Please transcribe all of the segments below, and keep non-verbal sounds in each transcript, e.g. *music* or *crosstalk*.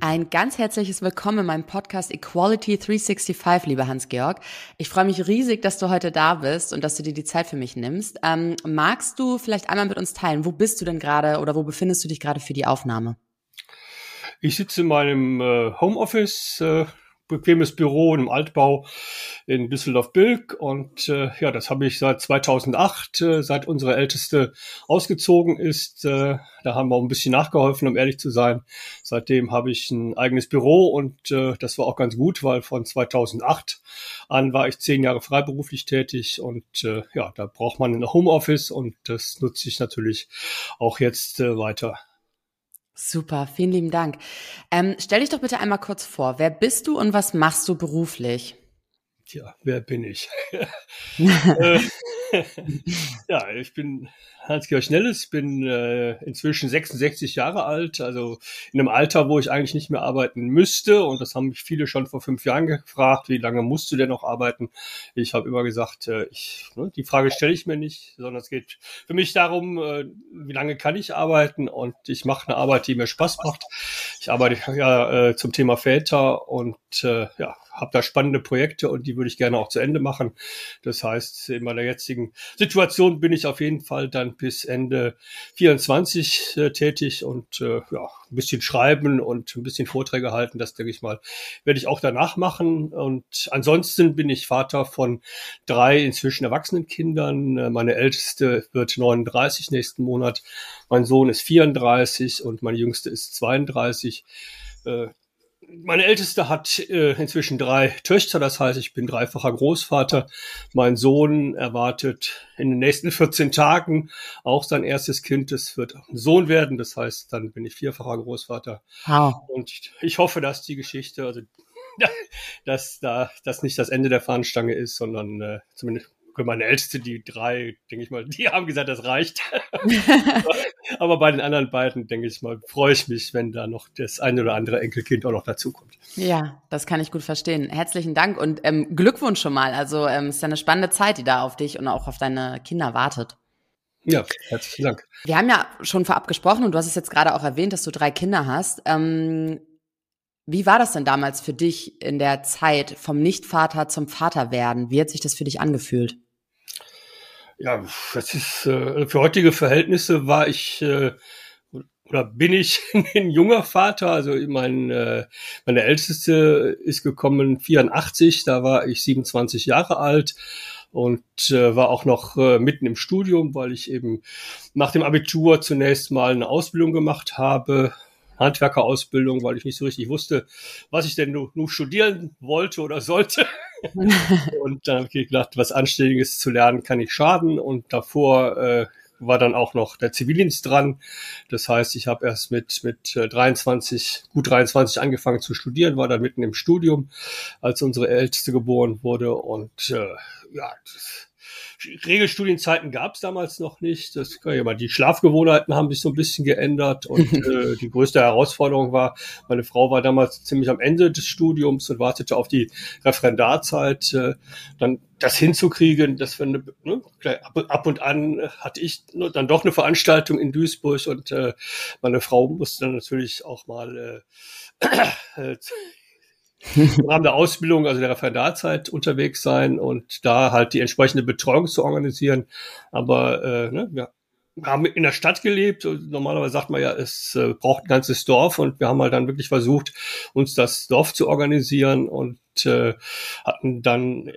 Ein ganz herzliches Willkommen in meinem Podcast Equality 365, lieber Hans-Georg. Ich freue mich riesig, dass du heute da bist und dass du dir die Zeit für mich nimmst. Ähm, magst du vielleicht einmal mit uns teilen, wo bist du denn gerade oder wo befindest du dich gerade für die Aufnahme? Ich sitze in meinem äh, Homeoffice, äh, bequemes Büro im Altbau in Düsseldorf-Bilk und äh, ja, das habe ich seit 2008, äh, seit unsere Älteste ausgezogen ist. Äh, da haben wir auch ein bisschen nachgeholfen, um ehrlich zu sein. Seitdem habe ich ein eigenes Büro und äh, das war auch ganz gut, weil von 2008 an war ich zehn Jahre freiberuflich tätig und äh, ja, da braucht man ein Homeoffice und das nutze ich natürlich auch jetzt äh, weiter. Super, vielen lieben Dank. Ähm, stell dich doch bitte einmal kurz vor. Wer bist du und was machst du beruflich? Tja, wer bin ich? *laughs* Äh, *laughs* ja, ich bin Hans-Georg Schnelles, bin äh, inzwischen 66 Jahre alt, also in einem Alter, wo ich eigentlich nicht mehr arbeiten müsste. Und das haben mich viele schon vor fünf Jahren gefragt, wie lange musst du denn noch arbeiten? Ich habe immer gesagt, äh, ich, ne, die Frage stelle ich mir nicht, sondern es geht für mich darum, äh, wie lange kann ich arbeiten? Und ich mache eine Arbeit, die mir Spaß macht. Ich arbeite ja äh, zum Thema Väter und äh, ja, habe da spannende Projekte und die würde ich gerne auch zu Ende machen. Das heißt, in meiner jetzigen Situation bin ich auf jeden Fall dann bis Ende 24 äh, tätig und äh, ja, ein bisschen schreiben und ein bisschen Vorträge halten. Das denke ich mal, werde ich auch danach machen. Und ansonsten bin ich Vater von drei inzwischen erwachsenen Kindern. Äh, meine älteste wird 39 nächsten Monat. Mein Sohn ist 34 und meine jüngste ist 32 äh, meine Älteste hat äh, inzwischen drei Töchter, das heißt, ich bin dreifacher Großvater. Mein Sohn erwartet in den nächsten 14 Tagen auch sein erstes Kind. Es wird ein Sohn werden, das heißt, dann bin ich vierfacher Großvater. Wow. Und ich hoffe, dass die Geschichte, also *laughs* dass da das nicht das Ende der Fahnenstange ist, sondern äh, zumindest meine Älteste, die drei, denke ich mal, *laughs* die haben gesagt, das reicht. *laughs* *laughs* Aber bei den anderen beiden, denke ich mal, freue ich mich, wenn da noch das eine oder andere Enkelkind auch noch dazukommt. Ja, das kann ich gut verstehen. Herzlichen Dank und ähm, Glückwunsch schon mal. Also ähm, es ist eine spannende Zeit, die da auf dich und auch auf deine Kinder wartet. Ja, herzlichen Dank. Wir haben ja schon vorab gesprochen und du hast es jetzt gerade auch erwähnt, dass du drei Kinder hast. Ähm, wie war das denn damals für dich in der Zeit vom Nichtvater zum Vater werden? Wie hat sich das für dich angefühlt? Ja, das ist äh, für heutige Verhältnisse war ich äh, oder bin ich *laughs* ein junger Vater. Also mein, äh, meine älteste ist gekommen 84, da war ich 27 Jahre alt und äh, war auch noch äh, mitten im Studium, weil ich eben nach dem Abitur zunächst mal eine Ausbildung gemacht habe, Handwerkerausbildung, weil ich nicht so richtig wusste, was ich denn nur studieren wollte oder sollte. *laughs* und dann habe ich gedacht, was Anständiges zu lernen kann nicht schaden. Und davor äh, war dann auch noch der Zivildienst dran. Das heißt, ich habe erst mit, mit 23, äh, gut 23 angefangen zu studieren, war dann mitten im Studium, als unsere Älteste geboren wurde. Und äh, ja, Regelstudienzeiten gab es damals noch nicht. Das kann ich mal. Die Schlafgewohnheiten haben sich so ein bisschen geändert und *laughs* äh, die größte Herausforderung war, meine Frau war damals ziemlich am Ende des Studiums und wartete auf die Referendarzeit. Äh, dann das hinzukriegen, dass wir ne, ab, und an hatte ich dann doch eine Veranstaltung in Duisburg und äh, meine Frau musste dann natürlich auch mal äh, *clears throat* äh *laughs* im Rahmen der Ausbildung, also der Referendarzeit unterwegs sein und da halt die entsprechende Betreuung zu organisieren. Aber äh, ne, wir haben in der Stadt gelebt. Normalerweise sagt man ja, es äh, braucht ein ganzes Dorf und wir haben halt dann wirklich versucht, uns das Dorf zu organisieren und äh, hatten dann äh,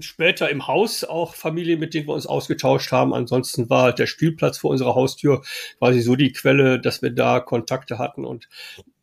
später im Haus auch Familien, mit denen wir uns ausgetauscht haben. Ansonsten war halt der Spielplatz vor unserer Haustür quasi so die Quelle, dass wir da Kontakte hatten und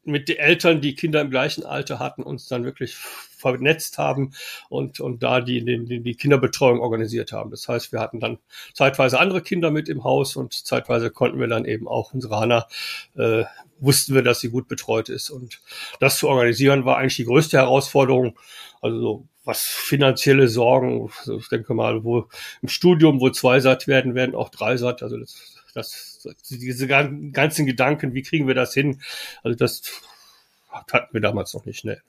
mit den Eltern, die Kinder im gleichen Alter hatten, uns dann wirklich vernetzt haben und, und da die, die, die Kinderbetreuung organisiert haben. Das heißt, wir hatten dann zeitweise andere Kinder mit im Haus und zeitweise konnten wir dann eben auch unsere Hanna, äh, wussten wir, dass sie gut betreut ist. Und das zu organisieren war eigentlich die größte Herausforderung. Also so was finanzielle Sorgen, also ich denke mal, wo im Studium, wo zwei satt werden, werden auch drei satt. Also das, das, diese ganzen Gedanken, wie kriegen wir das hin? Also das hatten wir damals noch nicht schnell.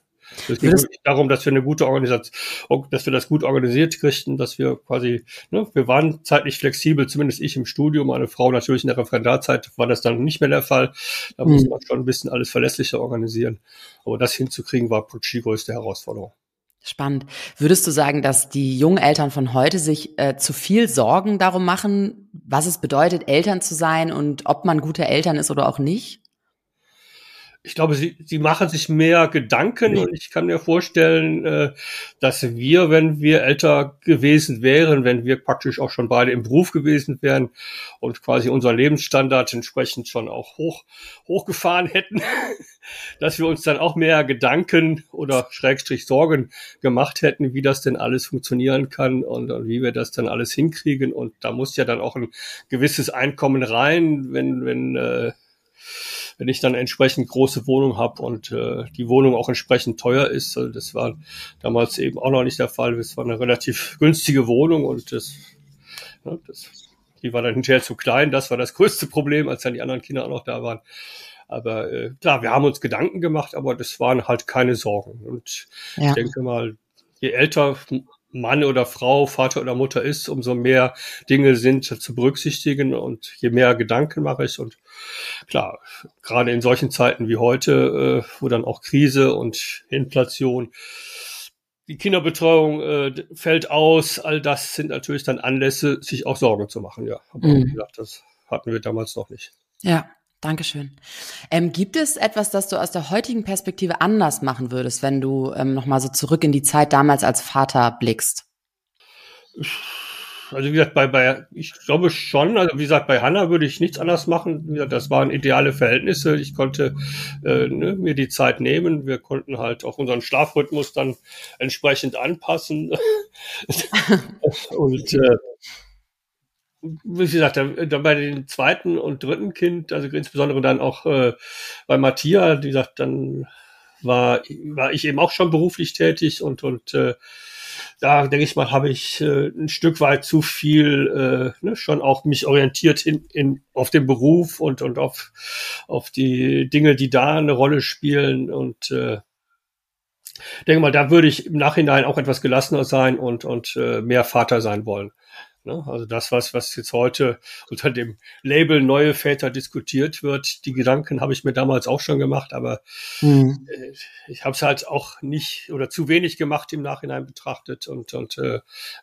Es geht darum, dass wir eine gute Organisation, dass wir das gut organisiert kriegten, dass wir quasi, ne, wir waren zeitlich flexibel, zumindest ich im Studium, meine Frau natürlich in der Referendarzeit war das dann nicht mehr der Fall. Da mhm. musste man schon ein bisschen alles verlässlicher organisieren. Aber das hinzukriegen war die größte Herausforderung. Spannend. Würdest du sagen, dass die jungen Eltern von heute sich äh, zu viel Sorgen darum machen, was es bedeutet, Eltern zu sein und ob man gute Eltern ist oder auch nicht? Ich glaube, sie, sie machen sich mehr Gedanken und ich kann mir vorstellen, äh, dass wir, wenn wir älter gewesen wären, wenn wir praktisch auch schon beide im Beruf gewesen wären und quasi unser Lebensstandard entsprechend schon auch hoch, hochgefahren hätten, *laughs* dass wir uns dann auch mehr Gedanken oder Schrägstrich Sorgen gemacht hätten, wie das denn alles funktionieren kann und, und wie wir das dann alles hinkriegen. Und da muss ja dann auch ein gewisses Einkommen rein, wenn, wenn äh, wenn ich dann entsprechend große Wohnung habe und äh, die Wohnung auch entsprechend teuer ist. Also das war damals eben auch noch nicht der Fall. Es war eine relativ günstige Wohnung und das, ja, das die war dann hinterher zu klein. Das war das größte Problem, als dann die anderen Kinder auch noch da waren. Aber äh, klar, wir haben uns Gedanken gemacht, aber das waren halt keine Sorgen. Und ja. ich denke mal, je älter Mann oder Frau, Vater oder Mutter ist, umso mehr Dinge sind zu berücksichtigen und je mehr Gedanken mache ich. Und klar, gerade in solchen Zeiten wie heute, äh, wo dann auch Krise und Inflation, die Kinderbetreuung äh, fällt aus, all das sind natürlich dann Anlässe, sich auch Sorgen zu machen, ja. Aber mhm. wie gesagt, das hatten wir damals noch nicht. Ja, Dankeschön. Ähm, gibt es etwas, das du aus der heutigen Perspektive anders machen würdest, wenn du ähm, nochmal so zurück in die Zeit damals als Vater blickst? Also wie gesagt, bei, bei ich glaube schon, also wie gesagt, bei Hannah würde ich nichts anders machen. Das waren ideale Verhältnisse. Ich konnte äh, ne, mir die Zeit nehmen. Wir konnten halt auch unseren Schlafrhythmus dann entsprechend anpassen. *laughs* Und äh, wie gesagt, bei den zweiten und dritten Kind, also insbesondere dann auch äh, bei Matthias, wie gesagt, dann war, war ich eben auch schon beruflich tätig und, und äh, da denke ich mal, habe ich äh, ein Stück weit zu viel äh, ne, schon auch mich orientiert in, in, auf den Beruf und, und auf, auf die Dinge, die da eine Rolle spielen und äh, denke mal, da würde ich im Nachhinein auch etwas gelassener sein und, und äh, mehr Vater sein wollen. Ne? Also das, was, was jetzt heute unter dem Label neue Väter diskutiert wird, die Gedanken habe ich mir damals auch schon gemacht, aber mhm. ich habe es halt auch nicht oder zu wenig gemacht im Nachhinein betrachtet und, und äh,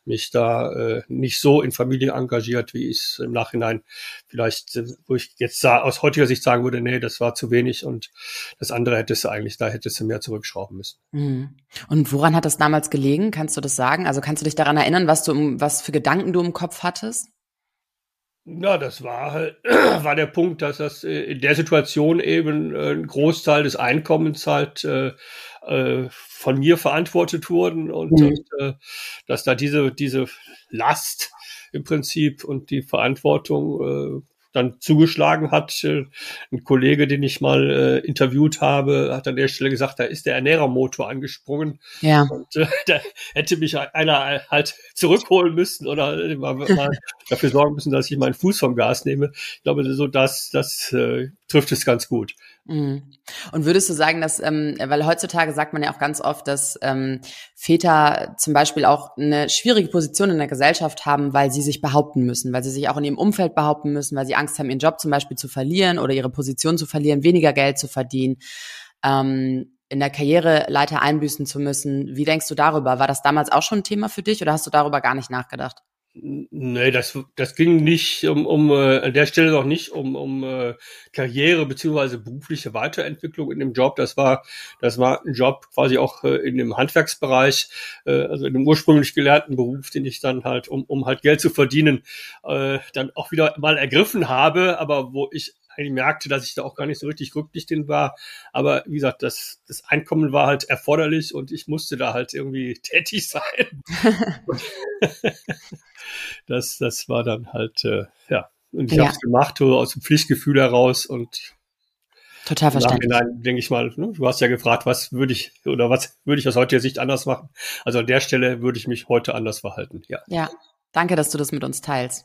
mich da äh, nicht so in Familie engagiert, wie ich es im Nachhinein vielleicht, äh, wo ich jetzt aus heutiger Sicht sagen würde, nee, das war zu wenig und das andere hättest du eigentlich, da hättest du mehr zurückschrauben müssen. Mhm. Und woran hat das damals gelegen? Kannst du das sagen? Also kannst du dich daran erinnern, was du, was für Gedanken du im Kopf hattest? Ja, das war halt, *clears throat* war der Punkt, dass das äh, in der Situation eben äh, ein Großteil des Einkommens halt äh, äh, von mir verantwortet wurden und, mhm. und äh, dass da diese, diese Last im Prinzip und die Verantwortung äh, dann zugeschlagen hat. Äh, ein Kollege, den ich mal äh, interviewt habe, hat an der Stelle gesagt, da ist der Ernährermotor angesprungen. Ja. Und äh, *laughs* da hätte mich einer halt zurückholen müssen oder mal, mal *laughs* dafür sorgen müssen, dass ich meinen Fuß vom Gas nehme. Ich glaube, so das, das äh, trifft es ganz gut. Mhm. Und würdest du sagen, dass, ähm, weil heutzutage sagt man ja auch ganz oft, dass ähm, Väter zum Beispiel auch eine schwierige Position in der Gesellschaft haben, weil sie sich behaupten müssen, weil sie sich auch in ihrem Umfeld behaupten müssen, weil sie Angst haben, ihren Job zum Beispiel zu verlieren oder ihre Position zu verlieren, weniger Geld zu verdienen, ähm, in der Karriereleiter einbüßen zu müssen. Wie denkst du darüber? War das damals auch schon ein Thema für dich oder hast du darüber gar nicht nachgedacht? Nee, das, das ging nicht um, um äh, an der Stelle noch nicht um, um äh, Karriere beziehungsweise berufliche Weiterentwicklung in dem Job. Das war, das war ein Job quasi auch äh, in dem Handwerksbereich, äh, also in dem ursprünglich gelernten Beruf, den ich dann halt, um, um halt Geld zu verdienen, äh, dann auch wieder mal ergriffen habe, aber wo ich eigentlich merkte, dass ich da auch gar nicht so richtig glücklich drin war. Aber wie gesagt, das, das Einkommen war halt erforderlich und ich musste da halt irgendwie *laughs* tätig sein. *laughs* das, das war dann halt, äh, ja. Und ich ja. habe es gemacht, so aus dem Pflichtgefühl heraus und Total verständlich. Nachhinein denke ich mal, ne, du hast ja gefragt, was würde ich oder was würde ich aus heutiger Sicht anders machen? Also an der Stelle würde ich mich heute anders verhalten, ja. Ja, danke, dass du das mit uns teilst.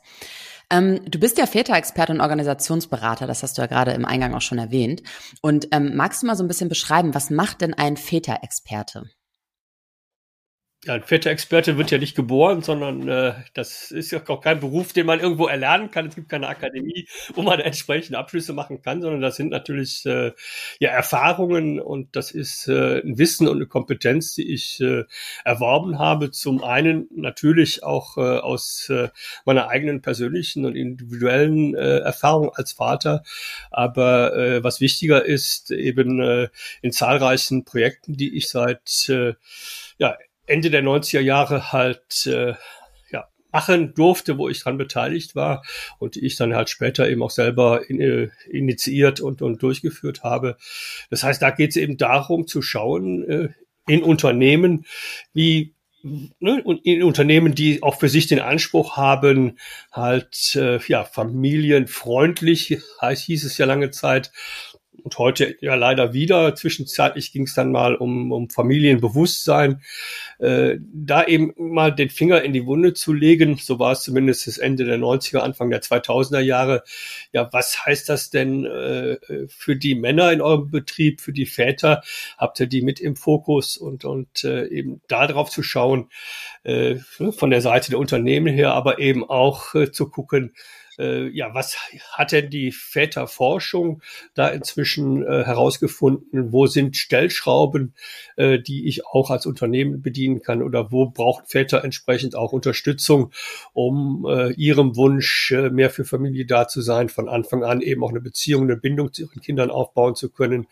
Ähm, du bist ja Väterexperte und Organisationsberater, das hast du ja gerade im Eingang auch schon erwähnt. Und ähm, magst du mal so ein bisschen beschreiben, was macht denn ein Väterexperte? Ja, ein Väterexperte wird ja nicht geboren, sondern äh, das ist ja auch kein Beruf, den man irgendwo erlernen kann. Es gibt keine Akademie, wo man entsprechende Abschlüsse machen kann, sondern das sind natürlich äh, ja Erfahrungen und das ist äh, ein Wissen und eine Kompetenz, die ich äh, erworben habe. Zum einen natürlich auch äh, aus äh, meiner eigenen persönlichen und individuellen äh, Erfahrung als Vater, aber äh, was wichtiger ist, eben äh, in zahlreichen Projekten, die ich seit äh, ja, Ende der 90er Jahre halt äh, ja, machen durfte, wo ich dran beteiligt war und die ich dann halt später eben auch selber in, äh, initiiert und, und durchgeführt habe. Das heißt, da geht es eben darum zu schauen äh, in Unternehmen, wie ne, in Unternehmen, die auch für sich den Anspruch haben, halt äh, ja familienfreundlich, heißt hieß es ja lange Zeit, und heute ja leider wieder. Zwischenzeitlich ging es dann mal um, um Familienbewusstsein. Äh, da eben mal den Finger in die Wunde zu legen, so war es zumindest das Ende der 90er, Anfang der 2000er Jahre. Ja, was heißt das denn äh, für die Männer in eurem Betrieb, für die Väter? Habt ihr die mit im Fokus und, und äh, eben darauf zu schauen, äh, von der Seite der Unternehmen her, aber eben auch äh, zu gucken, äh, ja, was hat denn die Väterforschung da inzwischen äh, herausgefunden? Wo sind Stellschrauben, äh, die ich auch als Unternehmen bedienen kann? Oder wo braucht Väter entsprechend auch Unterstützung, um äh, ihrem Wunsch, äh, mehr für Familie da zu sein, von Anfang an eben auch eine Beziehung, eine Bindung zu ihren Kindern aufbauen zu können?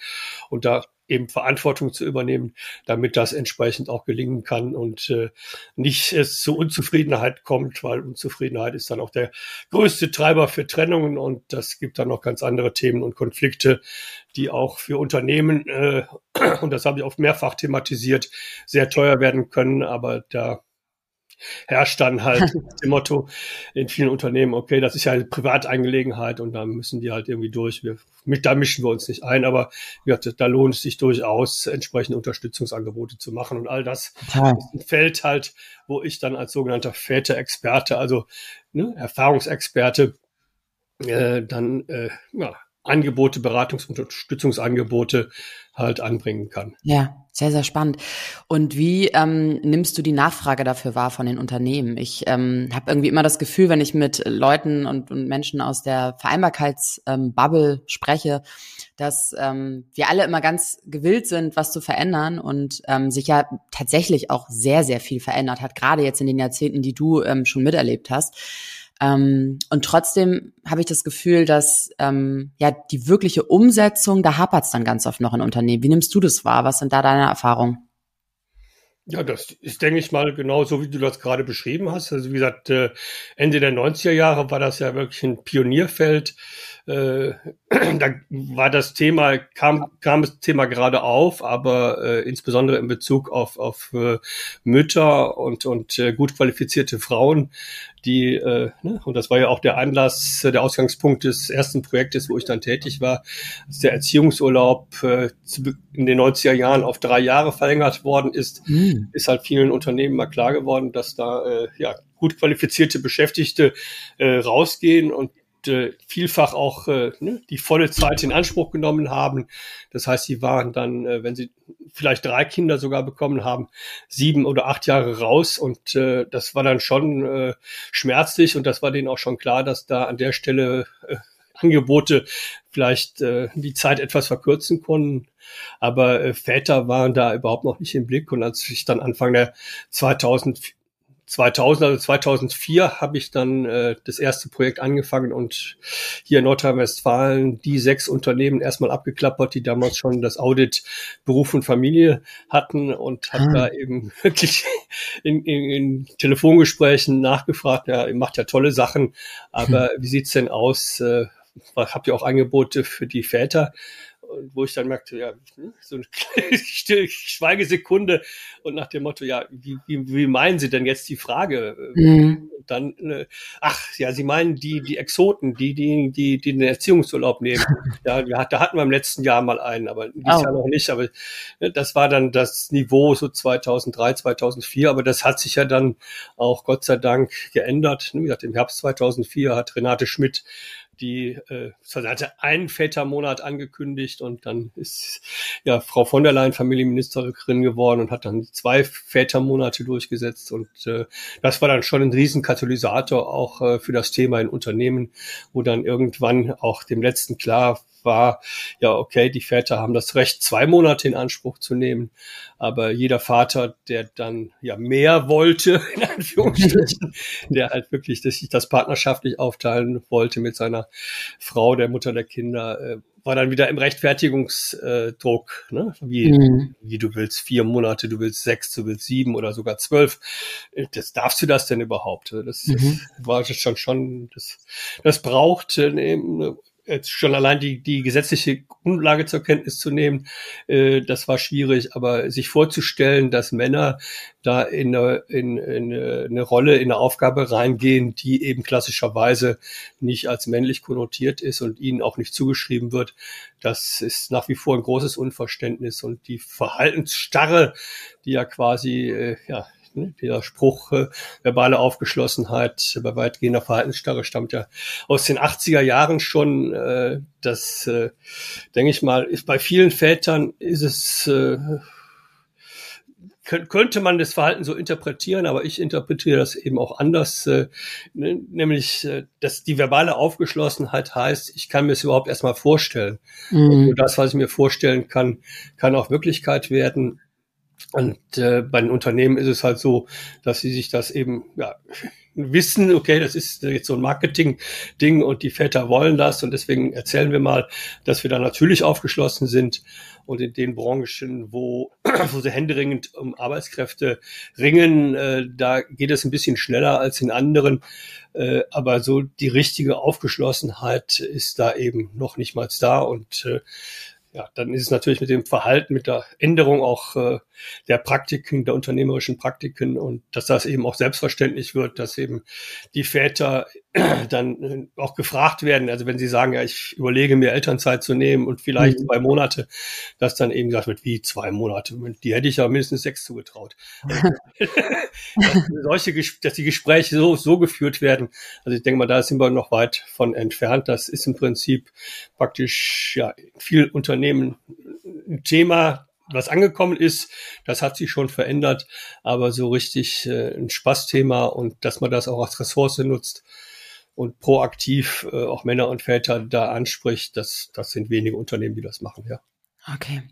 Und da eben Verantwortung zu übernehmen, damit das entsprechend auch gelingen kann und äh, nicht es zu Unzufriedenheit kommt, weil Unzufriedenheit ist dann auch der größte Treiber für Trennungen und das gibt dann noch ganz andere Themen und Konflikte, die auch für Unternehmen, äh, *clears throat* und das habe ich oft mehrfach thematisiert, sehr teuer werden können, aber da herrscht dann halt *laughs* dem Motto in vielen Unternehmen, okay, das ist ja eine Privatangelegenheit und da müssen die halt irgendwie durch. Wir, mit, da mischen wir uns nicht ein, aber ja, da lohnt es sich durchaus, entsprechende Unterstützungsangebote zu machen und all das ja. ist ein Feld halt, wo ich dann als sogenannter Väterexperte, also ne, Erfahrungsexperte, äh, dann äh, ja, Angebote, Beratungs- und Unterstützungsangebote halt anbringen kann. Ja, sehr, sehr spannend. Und wie ähm, nimmst du die Nachfrage dafür wahr von den Unternehmen? Ich ähm, habe irgendwie immer das Gefühl, wenn ich mit Leuten und, und Menschen aus der Vereinbarkeitsbubble ähm, spreche, dass ähm, wir alle immer ganz gewillt sind, was zu verändern und ähm, sich ja tatsächlich auch sehr, sehr viel verändert hat, gerade jetzt in den Jahrzehnten, die du ähm, schon miterlebt hast. Ähm, und trotzdem habe ich das Gefühl, dass ähm, ja die wirkliche Umsetzung, da hapert es dann ganz oft noch in Unternehmen. Wie nimmst du das wahr? Was sind da deine Erfahrungen? Ja, das ist, denke ich mal, genau so, wie du das gerade beschrieben hast. Also wie gesagt, äh, Ende der 90er Jahre war das ja wirklich ein Pionierfeld. Äh, *clears throat* da war das Thema, kam, kam das Thema gerade auf, aber äh, insbesondere in Bezug auf, auf äh, Mütter und, und äh, gut qualifizierte Frauen, die, äh, ne, und das war ja auch der Anlass, der Ausgangspunkt des ersten Projektes, wo ich dann tätig war, dass der Erziehungsurlaub äh, in den 90er Jahren auf drei Jahre verlängert worden ist, mhm. ist halt vielen Unternehmen mal klar geworden, dass da äh, ja gut qualifizierte Beschäftigte äh, rausgehen und äh, vielfach auch äh, ne, die volle Zeit in Anspruch genommen haben. Das heißt, sie waren dann, äh, wenn sie vielleicht drei Kinder sogar bekommen haben, sieben oder acht Jahre raus. Und äh, das war dann schon äh, schmerzlich und das war denen auch schon klar, dass da an der Stelle äh, Angebote vielleicht äh, die Zeit etwas verkürzen konnten. Aber äh, Väter waren da überhaupt noch nicht im Blick. Und als ich dann Anfang der 2000 2000, also 2004 habe ich dann äh, das erste Projekt angefangen und hier in Nordrhein-Westfalen die sechs Unternehmen erstmal abgeklappert, die damals schon das Audit Beruf und Familie hatten und habe ah. da eben *laughs* wirklich in, in, in Telefongesprächen nachgefragt, ja, ihr macht ja tolle Sachen, aber hm. wie sieht's denn aus? Äh, habe ja auch Angebote für die Väter, und wo ich dann merkte, ja, so eine *laughs* Schweigesekunde und nach dem Motto, ja, wie, wie, wie meinen Sie denn jetzt die Frage? Mhm. Dann, äh, ach, ja, Sie meinen die, die Exoten, die, die, die, die den Erziehungsurlaub nehmen. *laughs* ja, ja, da hatten wir im letzten Jahr mal einen, aber dieses oh. Jahr noch nicht. Aber ne, das war dann das Niveau so 2003, 2004. Aber das hat sich ja dann auch Gott sei Dank geändert. Wie gesagt, im Herbst 2004 hat Renate Schmidt die äh, hatte einen Vätermonat angekündigt und dann ist ja Frau von der Leyen Familienministerin geworden und hat dann zwei Vätermonate durchgesetzt und äh, das war dann schon ein Riesenkatalysator auch äh, für das Thema in Unternehmen, wo dann irgendwann auch dem letzten klar war, ja, okay, die Väter haben das Recht, zwei Monate in Anspruch zu nehmen. Aber jeder Vater, der dann ja mehr wollte, *laughs* in Anführungsstrichen, *laughs* der halt wirklich dass sich das partnerschaftlich aufteilen wollte mit seiner Frau, der Mutter der Kinder, äh, war dann wieder im Rechtfertigungsdruck, ne? wie, mhm. wie du willst vier Monate, du willst sechs, du willst sieben oder sogar zwölf. Das darfst du das denn überhaupt? Das, mhm. das war schon schon, das, das braucht eine jetzt schon allein die, die gesetzliche Grundlage zur Kenntnis zu nehmen, äh, das war schwierig, aber sich vorzustellen, dass Männer da in eine, in, in eine Rolle, in eine Aufgabe reingehen, die eben klassischerweise nicht als männlich konnotiert ist und ihnen auch nicht zugeschrieben wird, das ist nach wie vor ein großes Unverständnis. Und die Verhaltensstarre, die ja quasi äh, ja Ne? Der Spruch äh, verbale Aufgeschlossenheit bei weitgehender Verhaltensstarre stammt ja aus den 80er Jahren schon. Äh, das, äh, denke ich mal, ist bei vielen Vätern ist es äh, könnte man das Verhalten so interpretieren, aber ich interpretiere das eben auch anders, äh, ne, nämlich, äh, dass die verbale Aufgeschlossenheit heißt, ich kann mir es überhaupt erstmal vorstellen. Mhm. Und das, was ich mir vorstellen kann, kann auch Wirklichkeit werden. Und äh, bei den Unternehmen ist es halt so, dass sie sich das eben ja, wissen, okay, das ist jetzt so ein Marketing-Ding und die Väter wollen das und deswegen erzählen wir mal, dass wir da natürlich aufgeschlossen sind und in den Branchen, wo, wo sie händeringend um Arbeitskräfte ringen, äh, da geht es ein bisschen schneller als in anderen. Äh, aber so die richtige Aufgeschlossenheit ist da eben noch nicht mal da und äh, ja, dann ist es natürlich mit dem Verhalten, mit der Änderung auch äh, der Praktiken, der unternehmerischen Praktiken und dass das eben auch selbstverständlich wird, dass eben die Väter dann äh, auch gefragt werden, also wenn sie sagen, ja, ich überlege mir Elternzeit zu nehmen und vielleicht mhm. zwei Monate, dass dann eben gesagt wird, wie zwei Monate, die hätte ich ja mindestens sechs zugetraut. *laughs* dass, solche, dass die Gespräche so, so geführt werden, also ich denke mal, da sind wir noch weit von entfernt. Das ist im Prinzip praktisch ja viel Unternehmen ein Thema, was angekommen ist, das hat sich schon verändert, aber so richtig äh, ein Spaßthema und dass man das auch als Ressource nutzt, und proaktiv äh, auch Männer und Väter da anspricht, das, das sind wenige Unternehmen, die das machen, ja. Okay.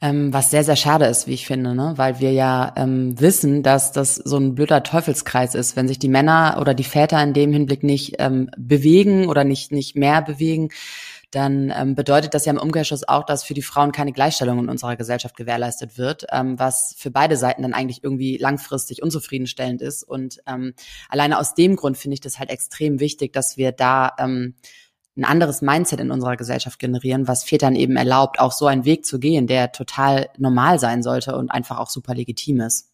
Ähm, was sehr, sehr schade ist, wie ich finde, ne? weil wir ja ähm, wissen, dass das so ein blöder Teufelskreis ist, wenn sich die Männer oder die Väter in dem Hinblick nicht ähm, bewegen oder nicht, nicht mehr bewegen, dann ähm, bedeutet das ja im Umkehrschluss auch, dass für die Frauen keine Gleichstellung in unserer Gesellschaft gewährleistet wird, ähm, was für beide Seiten dann eigentlich irgendwie langfristig unzufriedenstellend ist. Und ähm, alleine aus dem Grund finde ich das halt extrem wichtig, dass wir da ähm, ein anderes Mindset in unserer Gesellschaft generieren, was Vätern eben erlaubt, auch so einen Weg zu gehen, der total normal sein sollte und einfach auch super legitim ist.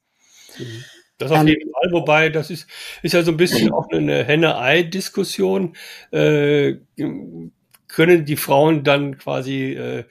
Das auf ähm, jeden Fall, wobei das ist, ist ja so ein bisschen *clears throat* auch eine Henne-Ei-Diskussion. Äh, können die Frauen dann quasi äh,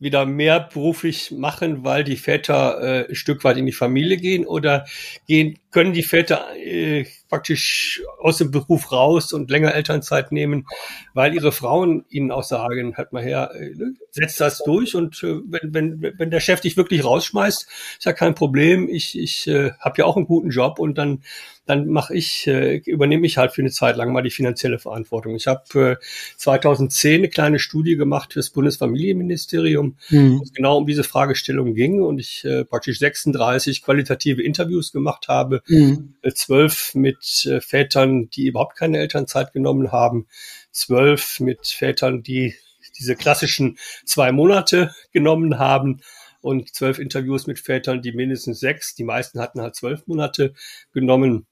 wieder mehr beruflich machen, weil die Väter äh, ein Stück weit in die Familie gehen oder gehen, können die Väter äh, praktisch aus dem Beruf raus und länger Elternzeit nehmen, weil ihre Frauen ihnen auch sagen, halt mal her, äh, ne, setzt das durch und äh, wenn, wenn, wenn der Chef dich wirklich rausschmeißt, ist ja kein Problem. Ich, ich äh, habe ja auch einen guten Job und dann dann mache ich, äh, übernehme ich halt für eine Zeit lang mal die finanzielle Verantwortung. Ich habe äh, 2010 eine kleine Studie gemacht fürs Bundesfamilienministerium, mhm. wo es genau um diese Fragestellung ging und ich äh, praktisch 36 qualitative Interviews gemacht habe, mhm. äh, zwölf mit äh, Vätern, die überhaupt keine Elternzeit genommen haben, zwölf mit Vätern, die diese klassischen zwei Monate genommen haben und zwölf Interviews mit Vätern, die mindestens sechs, die meisten hatten halt zwölf Monate genommen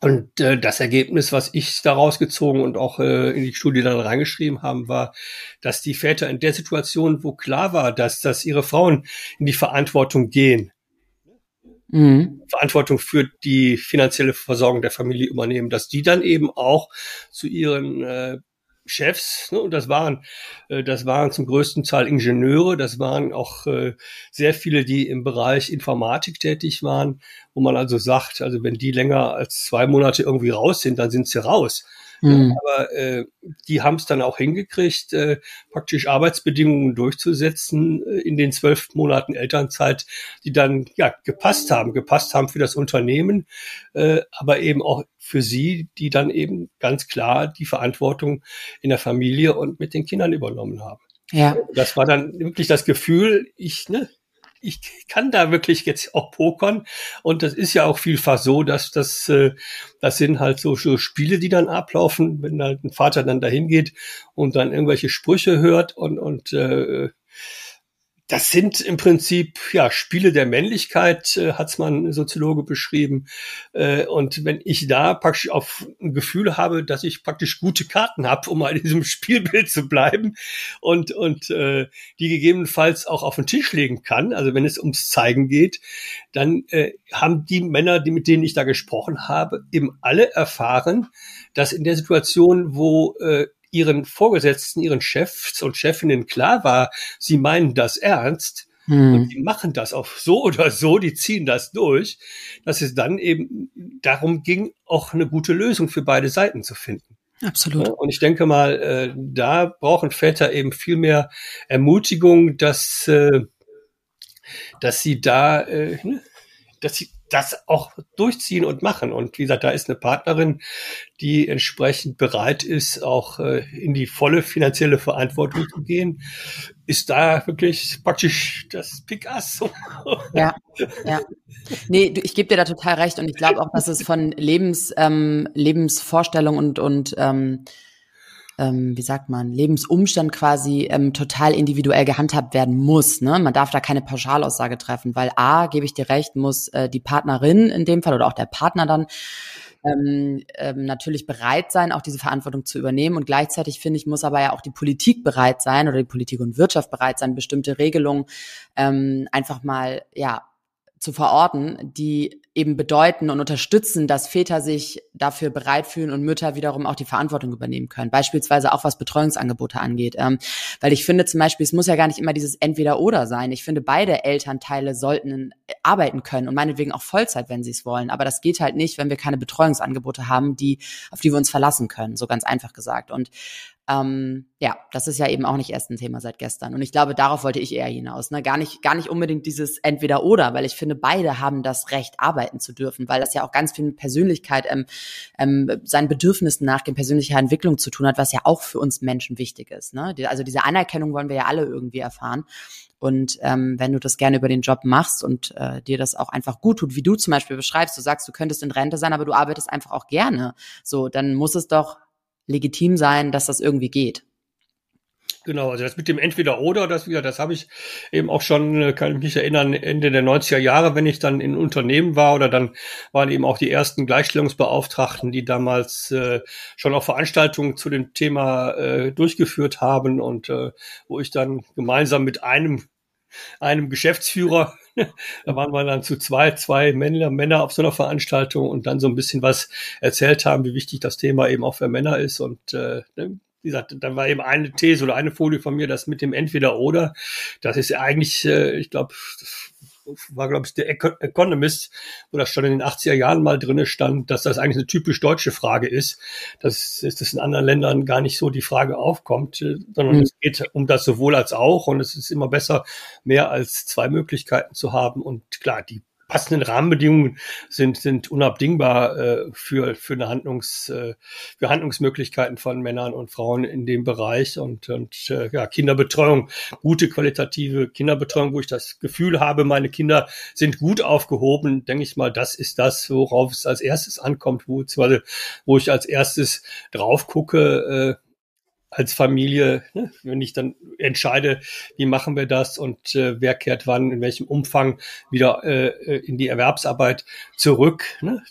Und äh, das Ergebnis, was ich daraus gezogen und auch äh, in die Studie dann reingeschrieben haben, war, dass die Väter in der Situation, wo klar war, dass, dass ihre Frauen in die Verantwortung gehen, mhm. Verantwortung für die finanzielle Versorgung der Familie übernehmen, dass die dann eben auch zu ihren äh, Chefs, ne, und das waren, äh, das waren zum größten Teil Ingenieure, das waren auch äh, sehr viele, die im Bereich Informatik tätig waren, wo man also sagt, also wenn die länger als zwei Monate irgendwie raus sind, dann sind sie raus. Mhm. Aber äh, die haben es dann auch hingekriegt, äh, praktisch Arbeitsbedingungen durchzusetzen äh, in den zwölf Monaten Elternzeit, die dann ja gepasst haben, gepasst haben für das Unternehmen, äh, aber eben auch für sie, die dann eben ganz klar die Verantwortung in der Familie und mit den Kindern übernommen haben. Ja. Das war dann wirklich das Gefühl, ich, ne, ich kann da wirklich jetzt auch pokern. Und das ist ja auch vielfach so, dass das, äh, das sind halt so, so Spiele, die dann ablaufen, wenn halt ein Vater dann dahin geht und dann irgendwelche Sprüche hört und, und äh, das sind im Prinzip ja Spiele der Männlichkeit, äh, hat's man Soziologe beschrieben. Äh, und wenn ich da praktisch auf ein Gefühl habe, dass ich praktisch gute Karten habe, um mal in diesem *laughs* Spielbild zu bleiben und und äh, die gegebenenfalls auch auf den Tisch legen kann, also wenn es ums Zeigen geht, dann äh, haben die Männer, die mit denen ich da gesprochen habe, eben alle erfahren, dass in der Situation, wo äh, ihren Vorgesetzten, ihren Chefs und Chefinnen klar war, sie meinen das ernst, hm. Und die machen das auch so oder so, die ziehen das durch, dass es dann eben darum ging, auch eine gute Lösung für beide Seiten zu finden. Absolut. Und ich denke mal, äh, da brauchen Väter eben viel mehr Ermutigung, dass, äh, dass sie da, äh, ne, dass sie das auch durchziehen und machen. Und wie gesagt, da ist eine Partnerin, die entsprechend bereit ist, auch äh, in die volle finanzielle Verantwortung zu gehen, ist da wirklich praktisch das Picasso. *laughs* Ja, ja. Nee, ich gebe dir da total recht und ich glaube auch, dass es von Lebens, ähm, Lebensvorstellung und, und ähm, ähm, wie sagt man, Lebensumstand quasi ähm, total individuell gehandhabt werden muss. Ne? Man darf da keine Pauschalaussage treffen, weil A, gebe ich dir recht, muss äh, die Partnerin in dem Fall oder auch der Partner dann ähm, ähm, natürlich bereit sein, auch diese Verantwortung zu übernehmen. Und gleichzeitig finde ich, muss aber ja auch die Politik bereit sein oder die Politik und Wirtschaft bereit sein, bestimmte Regelungen ähm, einfach mal ja zu verorten, die eben bedeuten und unterstützen, dass Väter sich dafür bereit fühlen und Mütter wiederum auch die Verantwortung übernehmen können. Beispielsweise auch was Betreuungsangebote angeht. Ähm, weil ich finde zum Beispiel, es muss ja gar nicht immer dieses Entweder-Oder sein. Ich finde, beide Elternteile sollten arbeiten können und meinetwegen auch Vollzeit, wenn sie es wollen. Aber das geht halt nicht, wenn wir keine Betreuungsangebote haben, die, auf die wir uns verlassen können. So ganz einfach gesagt. Und ähm, ja, das ist ja eben auch nicht erst ein Thema seit gestern. Und ich glaube, darauf wollte ich eher hinaus. Ne? Gar nicht, gar nicht unbedingt dieses Entweder-Oder, weil ich finde, beide haben das Recht, arbeiten zu dürfen, weil das ja auch ganz viel mit Persönlichkeit, ähm, ähm, seinen Bedürfnissen nachgehen, persönlicher Entwicklung zu tun hat, was ja auch für uns Menschen wichtig ist. Ne? Also diese Anerkennung wollen wir ja alle irgendwie erfahren. Und ähm, wenn du das gerne über den Job machst und äh, dir das auch einfach gut tut, wie du zum Beispiel beschreibst, du sagst, du könntest in Rente sein, aber du arbeitest einfach auch gerne, so, dann muss es doch legitim sein, dass das irgendwie geht. Genau, also das mit dem Entweder-Oder, das wieder, das habe ich eben auch schon, äh, kann ich mich erinnern, Ende der 90er Jahre, wenn ich dann in Unternehmen war oder dann waren eben auch die ersten Gleichstellungsbeauftragten, die damals äh, schon auch Veranstaltungen zu dem Thema äh, durchgeführt haben und äh, wo ich dann gemeinsam mit einem einem Geschäftsführer. *laughs* da waren wir dann zu zwei, zwei Männer, Männer auf so einer Veranstaltung und dann so ein bisschen was erzählt haben, wie wichtig das Thema eben auch für Männer ist. Und äh, ne, wie gesagt, da war eben eine These oder eine Folie von mir, das mit dem Entweder-Oder. Das ist eigentlich, äh, ich glaube, war, glaube ich, der Economist, wo das schon in den 80er Jahren mal drinne stand, dass das eigentlich eine typisch deutsche Frage ist, dass, dass das in anderen Ländern gar nicht so die Frage aufkommt, äh, sondern mhm. es geht um das sowohl als auch und es ist immer besser, mehr als zwei Möglichkeiten zu haben. Und klar, die passenden Rahmenbedingungen sind, sind unabdingbar äh, für, für eine Handlungs, äh, für Handlungsmöglichkeiten von Männern und Frauen in dem Bereich. Und, und äh, ja, Kinderbetreuung, gute qualitative Kinderbetreuung, wo ich das Gefühl habe, meine Kinder sind gut aufgehoben, denke ich mal, das ist das, worauf es als erstes ankommt, wo, wo ich als erstes drauf gucke, äh, als Familie, ne, wenn ich dann entscheide, wie machen wir das und äh, wer kehrt wann, in welchem Umfang wieder äh, äh in die Erwerbsarbeit zurück. Ne?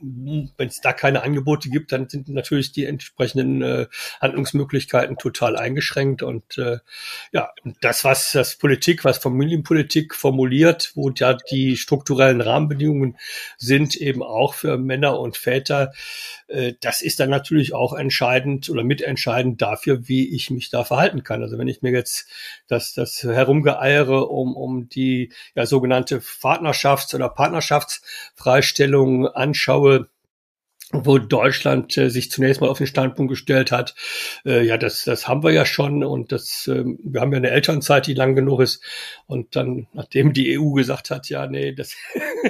Wenn es da keine Angebote gibt, dann sind natürlich die entsprechenden äh, Handlungsmöglichkeiten total eingeschränkt. Und äh, ja, das, was das Politik, was Familienpolitik formuliert, wo ja die strukturellen Rahmenbedingungen sind, eben auch für Männer und Väter, das ist dann natürlich auch entscheidend oder mitentscheidend dafür, dafür, wie ich mich da verhalten kann. Also wenn ich mir jetzt das, das Herumgeeiere um, um die ja, sogenannte Partnerschafts- oder Partnerschaftsfreistellung anschaue, wo Deutschland äh, sich zunächst mal auf den Standpunkt gestellt hat, äh, ja, das, das haben wir ja schon und das, äh, wir haben ja eine Elternzeit, die lang genug ist. Und dann, nachdem die EU gesagt hat, ja, nee, das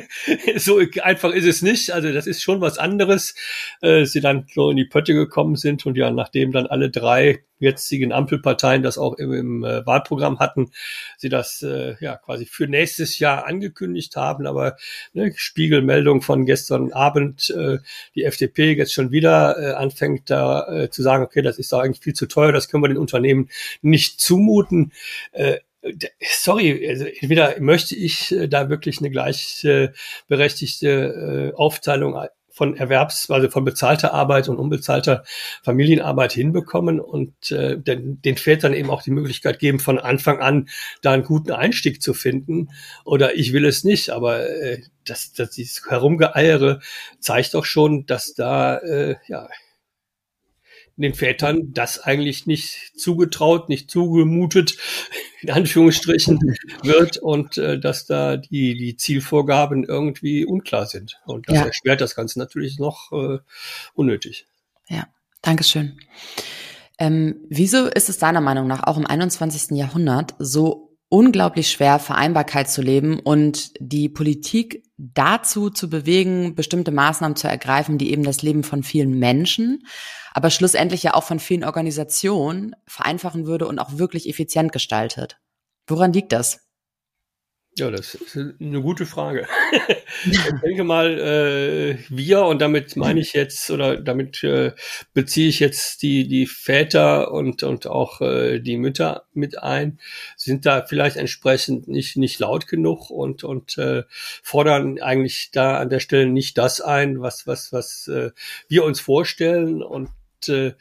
*laughs* so einfach ist es nicht, also das ist schon was anderes, äh, sie dann so in die Pötte gekommen sind und ja, nachdem dann alle drei jetzigen Ampelparteien das auch im, im äh, Wahlprogramm hatten, sie das äh, ja quasi für nächstes Jahr angekündigt haben. Aber ne, Spiegelmeldung von gestern Abend, äh, die FDP jetzt schon wieder äh, anfängt da äh, zu sagen, okay, das ist doch eigentlich viel zu teuer, das können wir den Unternehmen nicht zumuten. Äh, sorry, also entweder möchte ich äh, da wirklich eine gleichberechtigte äh, Aufteilung von Erwerbs, also von bezahlter Arbeit und unbezahlter Familienarbeit hinbekommen und äh, den, den Vätern eben auch die Möglichkeit geben, von Anfang an da einen guten Einstieg zu finden. Oder ich will es nicht, aber äh, das, das dieses Herumgeeiere zeigt doch schon, dass da äh, ja den Vätern das eigentlich nicht zugetraut, nicht zugemutet, *laughs* in Anführungsstrichen, *laughs* wird und äh, dass da die, die Zielvorgaben irgendwie unklar sind. Und das ja. erschwert das Ganze natürlich noch äh, unnötig. Ja, Dankeschön. Ähm, wieso ist es deiner Meinung nach auch im 21. Jahrhundert so unglaublich schwer, Vereinbarkeit zu leben und die Politik dazu zu bewegen, bestimmte Maßnahmen zu ergreifen, die eben das Leben von vielen Menschen, aber schlussendlich ja auch von vielen Organisationen vereinfachen würde und auch wirklich effizient gestaltet. Woran liegt das? Ja, das ist eine gute Frage. ich denke mal, äh, wir, und damit meine ich jetzt, oder damit äh, beziehe ich jetzt die, die Väter und, und auch äh, die Mütter mit ein, sind da vielleicht entsprechend nicht, nicht laut genug und, und äh, fordern eigentlich da an der Stelle nicht das ein, was, was, was äh, wir uns vorstellen und äh,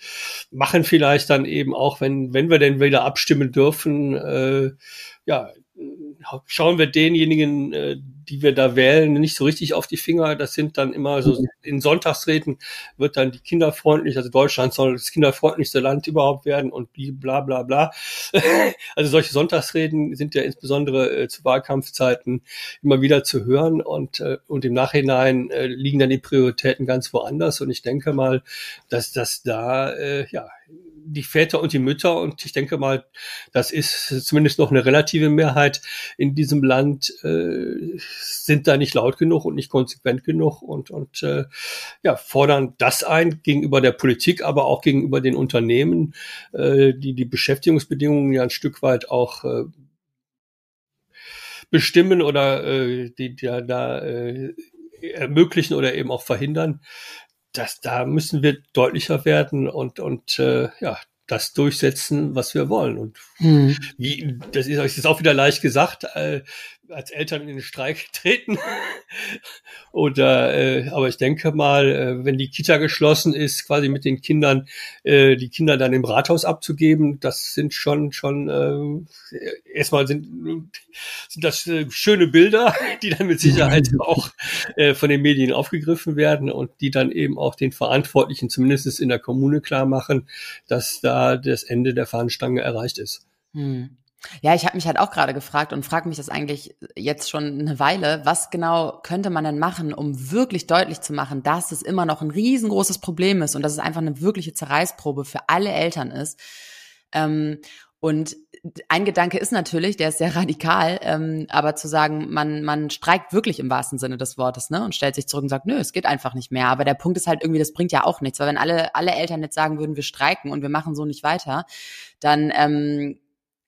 machen vielleicht dann eben auch, wenn, wenn wir denn wieder abstimmen dürfen, äh, ja, schauen wir denjenigen, äh, die wir da wählen, nicht so richtig auf die Finger. Das sind dann immer so, in Sonntagsreden wird dann die kinderfreundlich, also Deutschland soll das kinderfreundlichste Land überhaupt werden und bla bla bla. *laughs* also solche Sonntagsreden sind ja insbesondere äh, zu Wahlkampfzeiten immer wieder zu hören und, äh, und im Nachhinein äh, liegen dann die Prioritäten ganz woanders. Und ich denke mal, dass das da äh, ja die Väter und die Mütter und ich denke mal, das ist zumindest noch eine relative Mehrheit in diesem Land, äh, sind da nicht laut genug und nicht konsequent genug und, und äh, ja, fordern das ein gegenüber der Politik, aber auch gegenüber den Unternehmen, äh, die die Beschäftigungsbedingungen ja ein Stück weit auch äh, bestimmen oder äh, die, die da äh, ermöglichen oder eben auch verhindern das, da müssen wir deutlicher werden und, und äh, ja, das durchsetzen, was wir wollen. Und hm. wie, das ist, das ist auch wieder leicht gesagt, äh, als Eltern in den Streik *laughs* treten. Oder, äh, aber ich denke mal, äh, wenn die Kita geschlossen ist, quasi mit den Kindern, äh, die Kinder dann im Rathaus abzugeben, das sind schon, schon, äh, erstmal sind, sind das äh, schöne Bilder, *laughs* die dann mit Sicherheit *laughs* auch äh, von den Medien aufgegriffen werden und die dann eben auch den Verantwortlichen, zumindest in der Kommune klar machen, dass da das Ende der Fahnenstange erreicht ist. Hm. Ja, ich habe mich halt auch gerade gefragt und frage mich das eigentlich jetzt schon eine Weile, was genau könnte man denn machen, um wirklich deutlich zu machen, dass es immer noch ein riesengroßes Problem ist und dass es einfach eine wirkliche Zerreißprobe für alle Eltern ist. Ähm, und ein Gedanke ist natürlich, der ist sehr *laughs* radikal, ähm, aber zu sagen, man, man streikt wirklich im wahrsten Sinne des Wortes, ne? Und stellt sich zurück und sagt, nö, es geht einfach nicht mehr. Aber der Punkt ist halt irgendwie, das bringt ja auch nichts, weil wenn alle, alle Eltern jetzt sagen würden, wir streiken und wir machen so nicht weiter, dann ähm,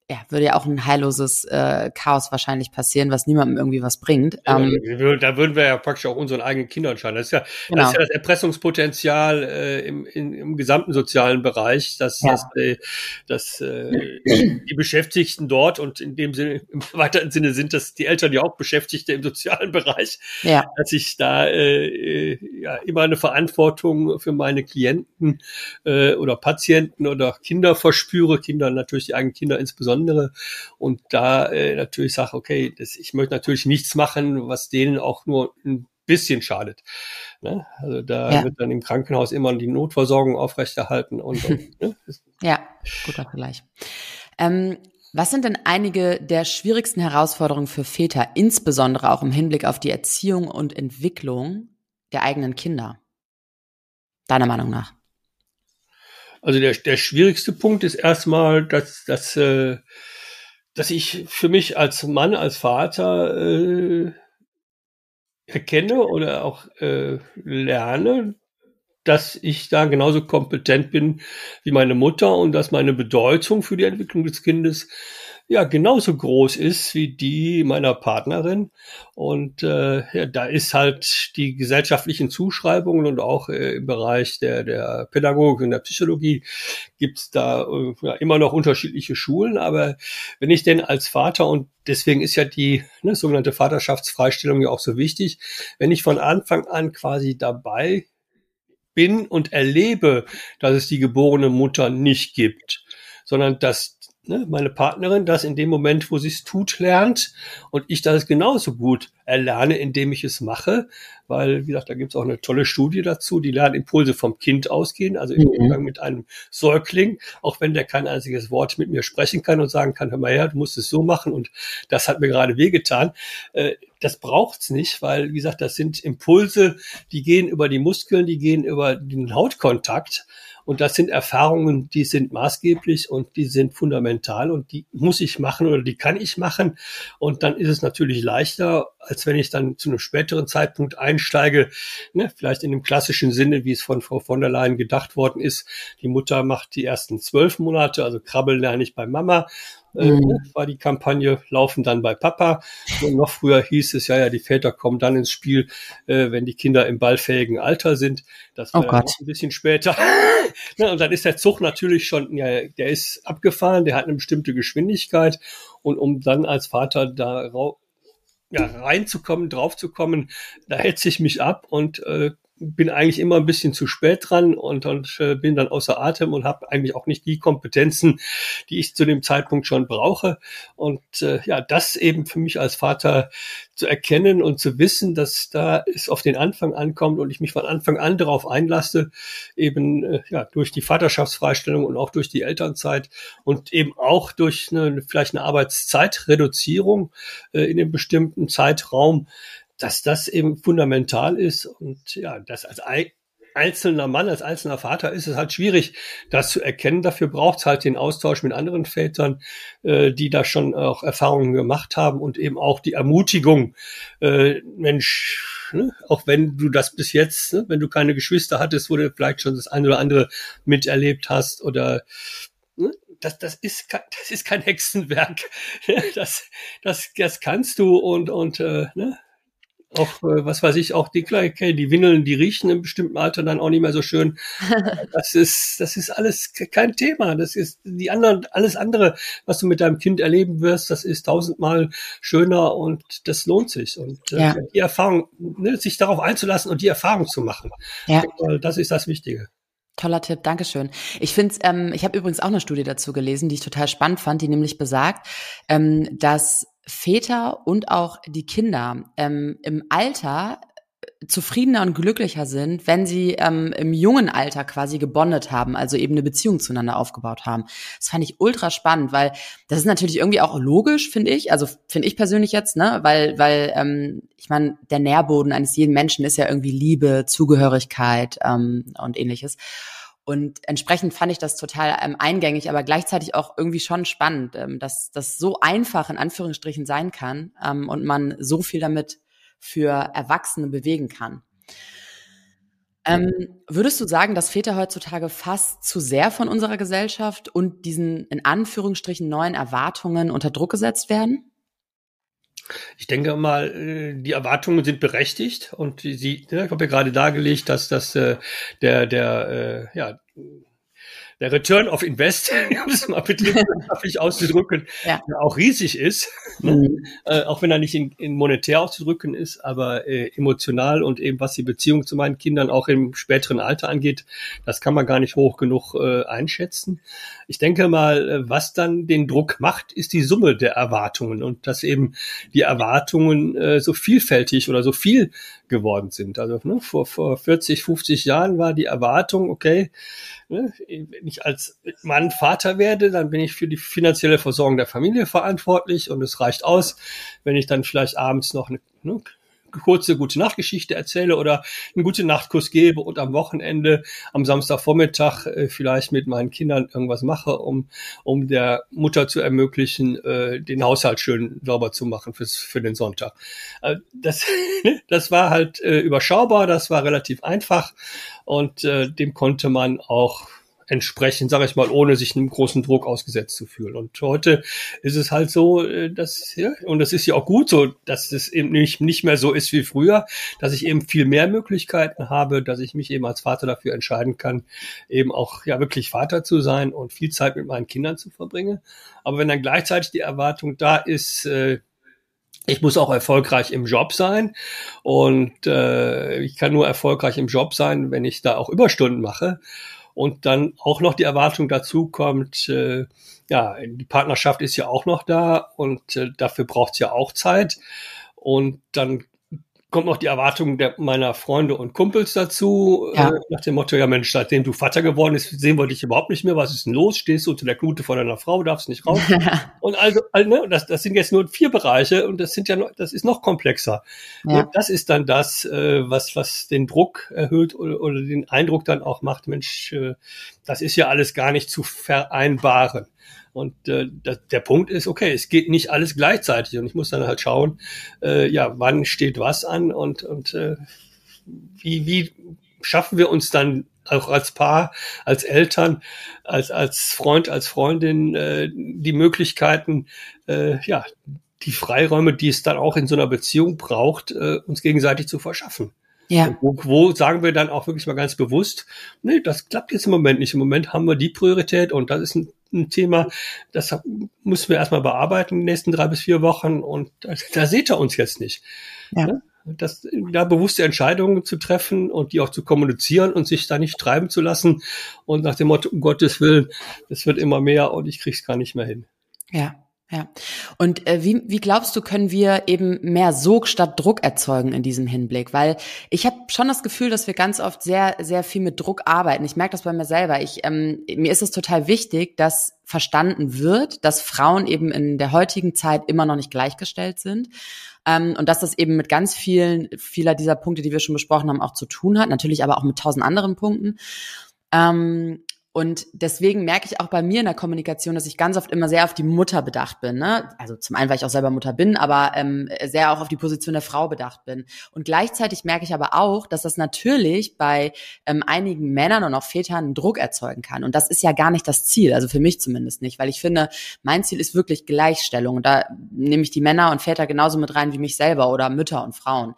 ja, würde ja auch ein heilloses äh, Chaos wahrscheinlich passieren, was niemandem irgendwie was bringt. Ähm, da würden wir ja praktisch auch unseren eigenen Kindern schaden. Das ist ja, genau. das, ist ja das Erpressungspotenzial äh, im, in, im gesamten sozialen Bereich, dass, ja. dass, äh, dass äh, die Beschäftigten dort und in dem Sinne, im *laughs* weiteren Sinne sind das die Eltern ja auch Beschäftigte im sozialen Bereich, ja. dass ich da äh, äh ja immer eine Verantwortung für meine Klienten äh, oder Patienten oder Kinder verspüre, Kinder natürlich die eigenen Kinder insbesondere Besondere und da äh, natürlich sage, okay, das, ich möchte natürlich nichts machen, was denen auch nur ein bisschen schadet. Ne? Also da ja. wird dann im Krankenhaus immer die Notversorgung aufrechterhalten und, und *laughs* ne? ja, guter Vergleich. Ähm, was sind denn einige der schwierigsten Herausforderungen für Väter, insbesondere auch im Hinblick auf die Erziehung und Entwicklung der eigenen Kinder? Deiner Meinung nach? Also der, der schwierigste Punkt ist erstmal, dass, dass, äh, dass ich für mich als Mann, als Vater äh, erkenne oder auch äh, lerne, dass ich da genauso kompetent bin wie meine Mutter und dass meine Bedeutung für die Entwicklung des Kindes ja genauso groß ist wie die meiner Partnerin. Und äh, ja, da ist halt die gesellschaftlichen Zuschreibungen und auch äh, im Bereich der, der Pädagogik und der Psychologie gibt's da äh, ja, immer noch unterschiedliche Schulen. Aber wenn ich denn als Vater und deswegen ist ja die ne, sogenannte Vaterschaftsfreistellung ja auch so wichtig, wenn ich von Anfang an quasi dabei bin und erlebe, dass es die geborene Mutter nicht gibt, sondern dass ne, meine Partnerin das in dem Moment, wo sie es tut, lernt und ich das genauso gut erlerne, indem ich es mache, weil, wie gesagt, da gibt es auch eine tolle Studie dazu, die Lernimpulse vom Kind ausgehen, also im mhm. Umgang mit einem Säugling, auch wenn der kein einziges Wort mit mir sprechen kann und sagen kann, hör mal her, du musst es so machen und das hat mir gerade wehgetan. Äh, das braucht's nicht, weil, wie gesagt, das sind Impulse, die gehen über die Muskeln, die gehen über den Hautkontakt und das sind Erfahrungen, die sind maßgeblich und die sind fundamental und die muss ich machen oder die kann ich machen. Und dann ist es natürlich leichter, als wenn ich dann zu einem späteren Zeitpunkt einsteige, ne, vielleicht in dem klassischen Sinne, wie es von Frau von der Leyen gedacht worden ist. Die Mutter macht die ersten zwölf Monate, also krabbeln lerne ich bei Mama mhm. war die Kampagne, laufen dann bei Papa. Und noch früher hieß es ja, ja, die Väter kommen dann ins Spiel, äh, wenn die Kinder im ballfähigen Alter sind. Das war oh ja ein bisschen später. ja, *laughs* und dann ist der Zug natürlich schon, ja, der ist abgefahren, der hat eine bestimmte Geschwindigkeit. Und um dann als Vater da ja, reinzukommen, draufzukommen, da hetze ich mich ab und äh, bin eigentlich immer ein bisschen zu spät dran und, und äh, bin dann außer Atem und habe eigentlich auch nicht die Kompetenzen, die ich zu dem Zeitpunkt schon brauche. Und äh, ja, das eben für mich als Vater zu erkennen und zu wissen, dass da es auf den Anfang ankommt und ich mich von Anfang an darauf einlasse, eben äh, ja durch die Vaterschaftsfreistellung und auch durch die Elternzeit und eben auch durch eine, vielleicht eine Arbeitszeitreduzierung äh, in einem bestimmten Zeitraum dass das eben fundamental ist und ja, das als einzelner Mann, als einzelner Vater ist es halt schwierig, das zu erkennen. Dafür braucht es halt den Austausch mit anderen Vätern, äh, die da schon auch Erfahrungen gemacht haben und eben auch die Ermutigung, äh, Mensch, ne, auch wenn du das bis jetzt, ne, wenn du keine Geschwister hattest, wo du vielleicht schon das eine oder andere miterlebt hast oder ne, das, das, ist, das ist kein Hexenwerk. *laughs* Das, das, das kannst du und, und äh, ne, auch, äh, was weiß ich, auch die, okay, die Windeln, die riechen im bestimmten Alter dann auch nicht mehr so schön. *laughs* Das ist, das ist alles kein Thema. Das ist die anderen, alles andere, was du mit deinem Kind erleben wirst, das ist tausendmal schöner und das lohnt sich. Und äh, ja. die Erfahrung, ne, sich darauf einzulassen und die Erfahrung zu machen. Ja. Das ist das Wichtige. Toller Tipp, Dankeschön. Ich finde, ähm, ich habe übrigens auch eine Studie dazu gelesen, die ich total spannend fand, die nämlich besagt, ähm, dass Väter und auch die Kinder ähm, im Alter äh, zufriedener und glücklicher sind, wenn sie ähm, im jungen Alter quasi gebondet haben, also eben eine Beziehung zueinander aufgebaut haben. Das fand ich ultra spannend, weil das ist natürlich irgendwie auch logisch, finde ich. Also finde ich persönlich jetzt, ne, weil weil ähm, ich meine, der Nährboden eines jeden Menschen ist ja irgendwie Liebe, Zugehörigkeit ähm, und ähnliches. Und entsprechend fand ich das total ähm, eingängig, aber gleichzeitig auch irgendwie schon spannend, ähm, dass das so einfach in Anführungsstrichen sein kann ähm, und man so viel damit für Erwachsene bewegen kann. Ähm, würdest du sagen, dass Väter heutzutage fast zu sehr von unserer Gesellschaft und diesen in Anführungsstrichen neuen Erwartungen unter Druck gesetzt werden? Ich denke mal, äh, die Erwartungen sind berechtigt und sie, ich habe ja gerade dargelegt, dass das äh, der der äh, ja der Return of Invest, *laughs* um es mal betriebswirtschaftlich auszudrücken, ja. auch riesig ist. Ne? Mhm. Äh, auch wenn er nicht in, in, monetär auszudrücken ist, aber äh, emotional und eben was die Beziehung zu meinen Kindern auch im späteren Alter angeht, das kann man gar nicht hoch genug äh, einschätzen. Ich denke mal, äh, was dann den Druck macht, ist die Summe der Erwartungen und dass eben die Erwartungen äh, so vielfältig oder so viel geworden sind. Also ne, vor, vor 40, 50 Jahren war die Erwartung, okay, ne, wenn ich als Mann Vater werde, dann bin ich für die finanzielle Versorgung der Familie verantwortlich und es reicht aus, wenn ich dann vielleicht abends noch eine, ne, kurze gute Nachtgeschichte erzähle oder einen gute Nachtkuss gebe und am Wochenende, am Samstagvormittag äh, vielleicht mit meinen Kindern irgendwas mache, um, um der Mutter zu ermöglichen, äh, den Haushalt schön sauber zu machen fürs, für den Sonntag. Äh, das, *laughs* das war halt äh, überschaubar, das war relativ einfach und äh, dem konnte man auch entsprechend, sage ich mal, ohne sich einem großen Druck ausgesetzt zu fühlen. Und heute ist es halt so, äh, dass, ja, und das ist ja auch gut so, dass es eben nicht, nicht mehr so ist wie früher, dass ich eben viel mehr Möglichkeiten habe, dass ich mich eben als Vater dafür entscheiden kann, eben auch ja wirklich Vater zu sein und viel Zeit mit meinen Kindern zu verbringen. Aber wenn dann gleichzeitig die Erwartung da ist, äh, ich muss auch erfolgreich im Job sein und äh, ich kann nur erfolgreich im Job sein, wenn ich da auch Überstunden mache und dann auch noch die Erwartung dazu kommt, äh, ja, die Partnerschaft ist ja auch noch da und äh, dafür braucht es ja auch Zeit. Und dann kommt noch die Erwartung der, meiner Freunde und Kumpels dazu, ja. äh, nach dem Motto, ja Mensch, seitdem du Vater geworden bist, sehen wir dich überhaupt nicht mehr, was ist denn los? Stehst du unter der Knute von deiner Frau, darfst nicht raus. *laughs* und also, also ne, das, das sind jetzt nur vier Bereiche und das sind ja noch, das ist noch komplexer. Ja. Und das ist dann das, äh, was, was den Druck erhöht oder, oder den Eindruck dann auch macht, Mensch, äh, das ist ja alles gar nicht zu vereinbaren. Und äh, das, der Punkt ist, okay, es geht nicht alles gleichzeitig und ich muss dann halt schauen, äh, ja, wann steht was an und, und äh, wie, wie schaffen wir uns dann auch als Paar, als Eltern, als, als Freund, als Freundin äh, die Möglichkeiten, äh, ja, die Freiräume, die es dann auch in so einer Beziehung braucht, äh, uns gegenseitig zu verschaffen. Ja. Wo, wo sagen wir dann auch wirklich mal ganz bewusst, nee, das klappt jetzt im Moment nicht. Im Moment haben wir die Priorität und das ist ein, ein Thema, das müssen wir erstmal bearbeiten in den nächsten drei bis vier Wochen und da, da seht ihr uns jetzt nicht. Ja. Ne? Das, da bewusste Entscheidungen zu treffen und die auch zu kommunizieren und sich da nicht treiben zu lassen und nach dem Motto, um Gottes Willen, es wird immer mehr und ich krieg's gar nicht mehr hin. Ja. Ja. Und äh, wie, wie glaubst du, können wir eben mehr Sog statt Druck erzeugen in diesem Hinblick? Weil ich habe schon das Gefühl, dass wir ganz oft sehr, sehr viel mit Druck arbeiten. Ich merke das bei mir selber. Ich, ähm, mir ist es total wichtig, dass verstanden wird, dass Frauen eben in der heutigen Zeit immer noch nicht gleichgestellt sind. Ähm, und dass das eben mit ganz vielen, vieler dieser Punkte, die wir schon besprochen haben, auch zu tun hat. Natürlich aber auch mit tausend anderen Punkten. Ähm, und deswegen merke ich auch bei mir in der Kommunikation, dass ich ganz oft immer sehr auf die Mutter bedacht bin. Ne? Also zum einen, weil ich auch selber Mutter bin, aber ähm, sehr auch auf die Position der Frau bedacht bin. Und gleichzeitig merke ich aber auch, dass das natürlich bei ähm, einigen Männern und auch Vätern einen Druck erzeugen kann. Und das ist ja gar nicht das Ziel, also für mich zumindest nicht, weil ich finde, mein Ziel ist wirklich Gleichstellung. Und da nehme ich die Männer und Väter genauso mit rein wie mich selber oder Mütter und Frauen.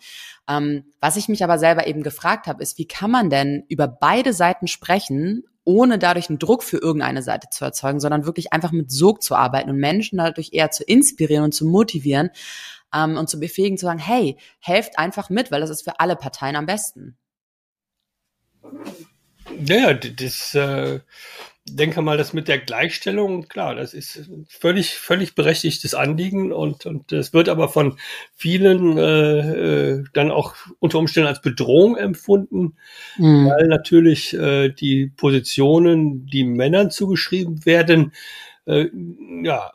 Ähm, was ich mich aber selber eben gefragt habe, ist, wie kann man denn über beide Seiten sprechen ohne dadurch einen Druck für irgendeine Seite zu erzeugen, sondern wirklich einfach mit Sog zu arbeiten und Menschen dadurch eher zu inspirieren und zu motivieren ähm, und zu befähigen, zu sagen, hey, helft einfach mit, weil das ist für alle Parteien am besten. Ja, das, äh, denke mal, das mit der Gleichstellung, klar, das ist völlig, völlig berechtigtes Anliegen und, und das wird aber von vielen äh, äh, dann auch unter Umständen als Bedrohung empfunden, mhm. weil natürlich äh, die Positionen, die Männern zugeschrieben werden, äh, ja,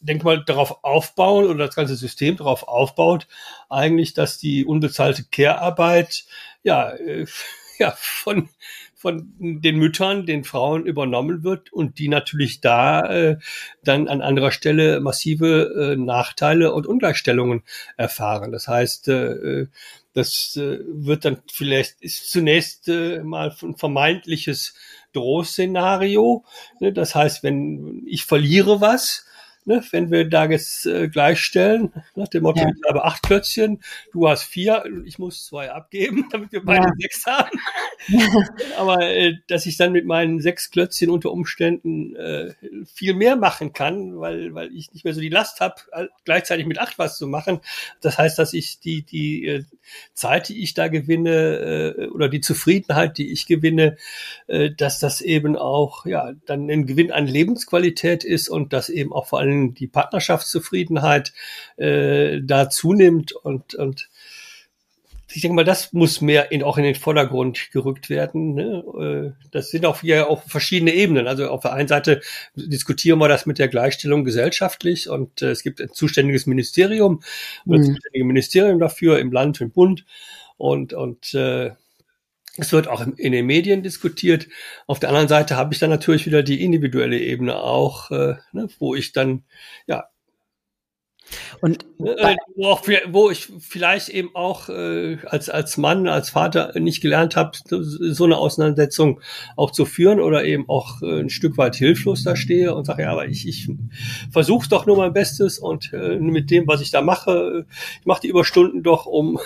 denke mal, darauf aufbauen oder das ganze System darauf aufbaut, eigentlich, dass die unbezahlte Care-Arbeit ja, äh, *laughs* ja von von den Müttern, den Frauen übernommen wird und die natürlich da äh, dann an anderer Stelle massive äh, Nachteile und Ungleichstellungen erfahren. Das heißt, äh, das äh, wird dann vielleicht ist zunächst äh, mal ein vermeintliches Drohszenario. Ne? Das heißt, wenn ich verliere was, ne, wenn wir da jetzt äh, gleichstellen, nach dem Motto, ja. ich habe acht Klötzchen, du hast vier, ich muss zwei abgeben, *laughs* damit wir beide ja. sechs haben. *laughs* *laughs* Aber äh, dass ich dann mit meinen sechs Klötzchen unter Umständen äh, viel mehr machen kann, weil, weil ich nicht mehr so die Last habe, gleichzeitig mit acht was zu machen. Das heißt, dass ich die, die äh, Zeit, die ich da gewinne, äh, oder die Zufriedenheit, die ich gewinne, äh, dass das eben auch ja dann ein Gewinn an Lebensqualität ist und dass eben auch vor allem die Partnerschaftszufriedenheit äh, da zunimmt und, und ich denke mal, das muss mehr in, auch in den Vordergrund gerückt werden. Ne? Äh, das sind auch hier auch verschiedene Ebenen. Also auf der einen Seite diskutieren wir das mit der Gleichstellung gesellschaftlich und äh, es gibt ein zuständiges Ministerium, mhm. ein zuständiges Ministerium dafür im Land, im Bund und und äh, es wird auch in den Medien diskutiert. Auf der anderen Seite habe ich dann natürlich wieder die individuelle Ebene auch, äh, ne, wo ich dann ja und äh, wo, wo, ich vielleicht eben auch äh, als als Mann, als Vater nicht gelernt habe, so eine Auseinandersetzung auch zu führen oder eben auch äh, ein Stück weit hilflos da stehe und sage, ja, aber ich, ich versuche doch nur mein Bestes und äh, mit dem, was ich da mache, ich mache die Überstunden doch, um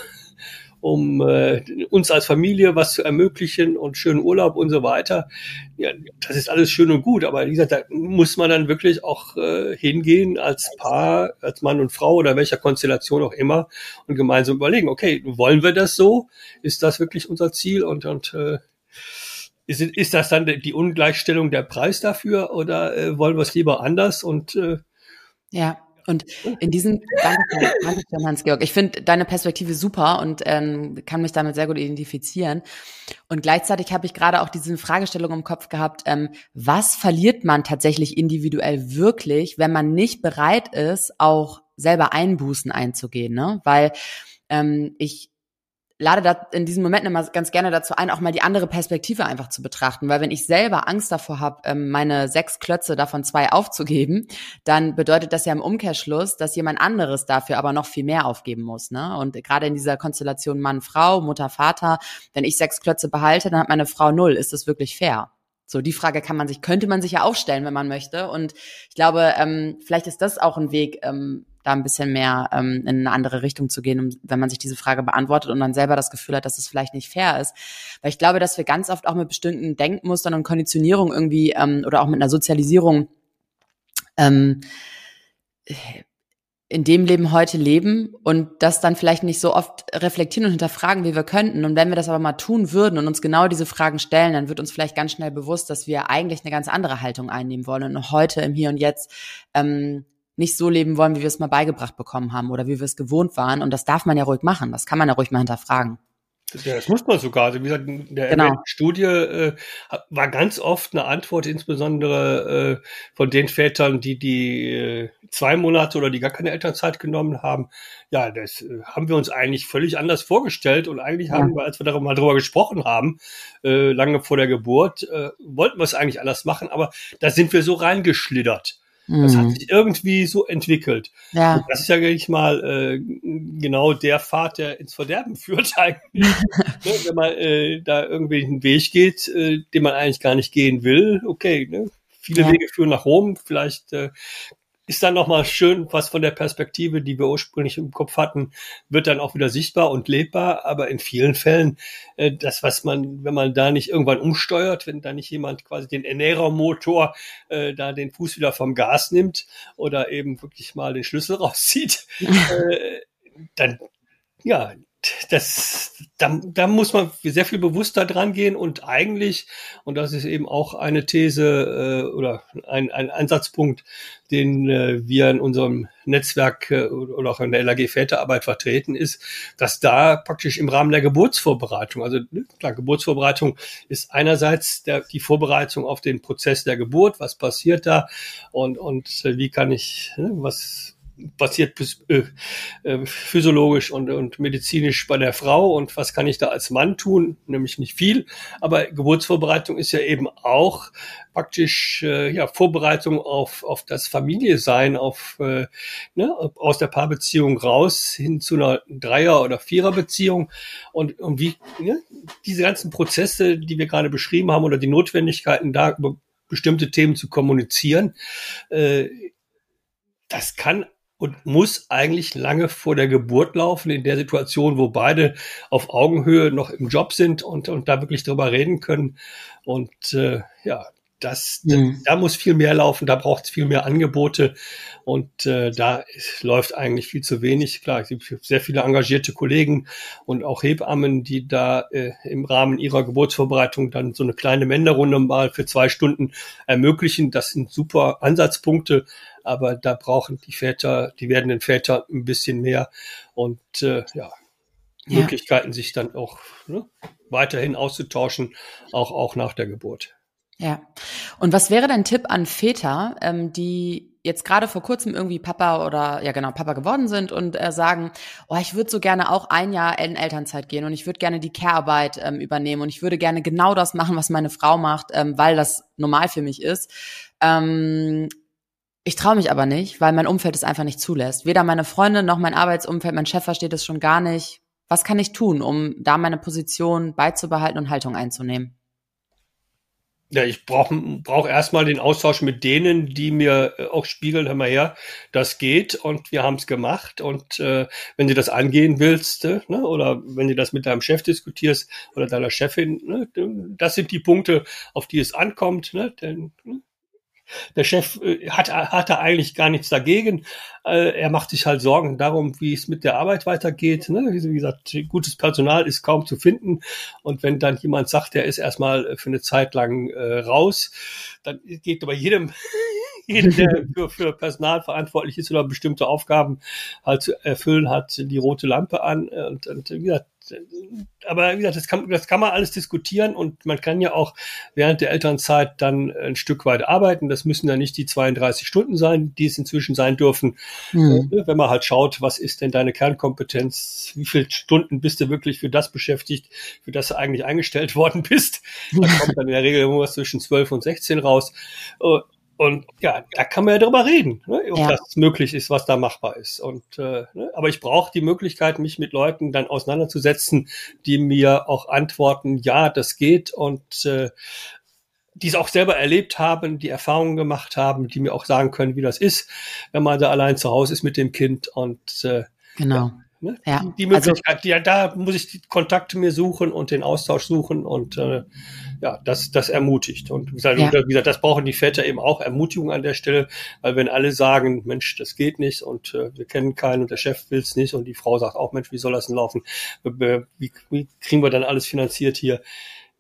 um äh, uns als Familie was zu ermöglichen und schönen Urlaub und so weiter. Ja, das ist alles schön und gut, aber wie gesagt, da muss man dann wirklich auch äh, hingehen als Paar, als Mann und Frau oder welcher Konstellation auch immer und gemeinsam überlegen, okay, wollen wir das so? Ist das wirklich unser Ziel? Und, und äh, ist, ist das dann die Ungleichstellung der Preis dafür oder äh, wollen wir es lieber anders? Und äh, ja. Und in diesem, danke, danke schön, Hans-Georg. Ich finde deine Perspektive super und ähm, kann mich damit sehr gut identifizieren. Und gleichzeitig habe ich gerade auch diese Fragestellung im Kopf gehabt, ähm, was verliert man tatsächlich individuell wirklich, wenn man nicht bereit ist, auch selber Einbußen einzugehen, ne? Weil ähm, ich lade da in diesen Momenten immer ganz gerne dazu ein, auch mal die andere Perspektive einfach zu betrachten. Weil wenn ich selber Angst davor habe, ähm, meine sechs Klötze davon zwei aufzugeben, dann bedeutet das ja im Umkehrschluss, dass jemand anderes dafür aber noch viel mehr aufgeben muss. Ne? Und gerade in dieser Konstellation Mann-Frau, Mutter-Vater, wenn ich sechs Klötze behalte, dann hat meine Frau null. Ist das wirklich fair? So, die Frage kann man sich, könnte man sich ja auch stellen, wenn man möchte. Und ich glaube, ähm, vielleicht ist das auch ein Weg, ähm, da ein bisschen mehr ähm, in eine andere Richtung zu gehen, um, wenn man sich diese Frage beantwortet und dann selber das Gefühl hat, dass es vielleicht nicht fair ist. Weil ich glaube, dass wir ganz oft auch mit bestimmten Denkmustern und Konditionierung irgendwie ähm, oder auch mit einer Sozialisierung ähm, in dem Leben heute leben und das dann vielleicht nicht so oft reflektieren und hinterfragen, wie wir könnten. Und wenn wir das aber mal tun würden und uns genau diese Fragen stellen, dann wird uns vielleicht ganz schnell bewusst, dass wir eigentlich eine ganz andere Haltung einnehmen wollen und heute im Hier und Jetzt ähm, nicht so leben wollen, wie wir es mal beigebracht bekommen haben oder wie wir es gewohnt waren. Und das darf man ja ruhig machen. Das kann man ja ruhig mal hinterfragen. Ja, das muss man sogar. Also wie gesagt, in der genau. Studie äh, war ganz oft eine Antwort, insbesondere äh, von den Vätern, die die äh, zwei Monate oder die gar keine Elternzeit genommen haben. Ja, das äh, haben wir uns eigentlich völlig anders vorgestellt und eigentlich ja. haben wir, als wir darüber mal drüber gesprochen haben, äh, lange vor der Geburt, äh, wollten wir es eigentlich anders machen, aber da sind wir so reingeschlittert. Das hat mhm. sich irgendwie so entwickelt. Ja. Und das ist ja eigentlich mal äh, genau der Pfad, der ins Verderben *laughs* führt eigentlich. *laughs* ne, wenn man äh, da irgendwie einen Weg geht, äh, den man eigentlich gar nicht gehen will, okay, ne? Viele ja. Wege führen nach Rom. Vielleicht äh, ist dann nochmal schön, was von der Perspektive, die wir ursprünglich im Kopf hatten, wird dann auch wieder sichtbar und lebbar. Aber in vielen Fällen, äh, das, was man, wenn man da nicht irgendwann umsteuert, wenn da nicht jemand quasi den Ernährermotor äh, da den Fuß wieder vom Gas nimmt oder eben wirklich mal den Schlüssel *laughs* rauszieht, *laughs* äh, dann ja, das, da, da muss man sehr viel bewusster dran gehen und eigentlich, und das ist eben auch eine These äh, oder ein, ein Ansatzpunkt, den äh, wir in unserem Netzwerk äh, oder auch in der LAG Väterarbeit vertreten, ist, dass da praktisch im Rahmen der Geburtsvorbereitung, also ne, klar, Geburtsvorbereitung ist einerseits der, die Vorbereitung auf den Prozess der Geburt, was passiert da und, und äh, wie kann ich, ne, was passiert äh, äh, physiologisch und, und medizinisch bei der Frau und was kann ich da als Mann tun? Nämlich nicht viel, aber Geburtsvorbereitung ist ja eben auch praktisch äh, ja Vorbereitung auf auf das Familie-Sein, auf ne, aus der Paarbeziehung raus hin zu einer Dreier- oder Viererbeziehung und und wie ne, diese ganzen Prozesse, die wir gerade beschrieben haben oder die Notwendigkeiten da über bestimmte Themen zu kommunizieren, äh, das kann und muss eigentlich lange vor der Geburt laufen, in der Situation, wo beide auf Augenhöhe noch im Job sind und, und da wirklich drüber reden können. Und äh, ja, das, mhm. da, da muss viel mehr laufen, da braucht es viel mehr Angebote und äh, da läuft eigentlich viel zu wenig. Klar, es gibt sehr viele engagierte Kollegen und auch Hebammen, die da äh, im Rahmen ihrer Geburtsvorbereitung dann so eine kleine Männerrunde mal für zwei Stunden ermöglichen. Das sind super Ansatzpunkte, aber da brauchen die Väter, die werdenden Väter ein bisschen mehr und äh, ja, ja. Möglichkeiten, sich dann auch ne, weiterhin auszutauschen, auch, auch nach der Geburt. Ja. Und was wäre dein Tipp an Väter, ähm, die jetzt gerade vor kurzem irgendwie Papa oder ja genau Papa geworden sind und äh, sagen, oh, ich würde so gerne auch ein Jahr in Elternzeit gehen und ich würde gerne die Care-Arbeit ähm, übernehmen und ich würde gerne genau das machen, was meine Frau macht, ähm, weil das normal für mich ist. Ähm, ich traue mich aber nicht, weil mein Umfeld es einfach nicht zulässt. Weder meine Freunde noch mein Arbeitsumfeld, mein Chef versteht es schon gar nicht. Was kann ich tun, um da meine Position beizubehalten und Haltung einzunehmen? Ja, ich brauche brauch erstmal den Austausch mit denen, die mir äh, auch spiegeln, hör mal her, das geht und wir haben es gemacht. Und äh, wenn du das angehen willst, äh, ne, oder wenn du das mit deinem Chef diskutierst oder deiner Chefin, ne, das sind die Punkte, auf die es ankommt. Ne, denn, ne, der Chef äh, hat, hat da eigentlich gar nichts dagegen. Äh, er macht sich halt Sorgen darum, wie es mit der Arbeit weitergeht. Ne? Wie gesagt, gutes Personal ist kaum zu finden. Und wenn dann jemand sagt, der ist erstmal für eine Zeit lang äh, raus, dann geht bei jedem *laughs* jeder, der für, für Personal verantwortlich ist oder bestimmte Aufgaben halt zu erfüllen hat, die rote Lampe an. Und, und wie gesagt, aber wie gesagt, das kann, das kann man alles diskutieren und man kann ja auch während der Elternzeit dann ein Stück weit arbeiten. Das müssen ja nicht die 32 Stunden sein, die es inzwischen sein dürfen. Mhm. Wenn man halt schaut, was ist denn deine Kernkompetenz? Wie viele Stunden bist du wirklich für das beschäftigt, für das du eigentlich eingestellt *laughs* worden bist? Da kommt dann in der Regel irgendwas zwischen 12 und 16 raus. Und ja, da kann man ja drüber reden, ne, ob ja. das möglich ist, was da machbar ist. Und äh, ne, aber ich brauche die Möglichkeit, mich mit Leuten dann auseinanderzusetzen, die mir auch antworten, ja, das geht und äh, die es auch selber erlebt haben, die Erfahrungen gemacht haben, die mir auch sagen können, wie das ist, wenn man da allein zu Hause ist mit dem Kind und äh, genau. Ja, Ne? Ja. Die, die Möglichkeit, also, ja, da muss ich die Kontakte mir suchen und den Austausch suchen und äh, ja, das, das ermutigt. Und wie gesagt, ja. wie gesagt, das brauchen die Väter eben auch Ermutigung an der Stelle, weil wenn alle sagen, Mensch, das geht nicht und äh, wir kennen keinen und der Chef will es nicht und die Frau sagt auch, Mensch, wie soll das denn laufen? Wie, wie kriegen wir dann alles finanziert hier?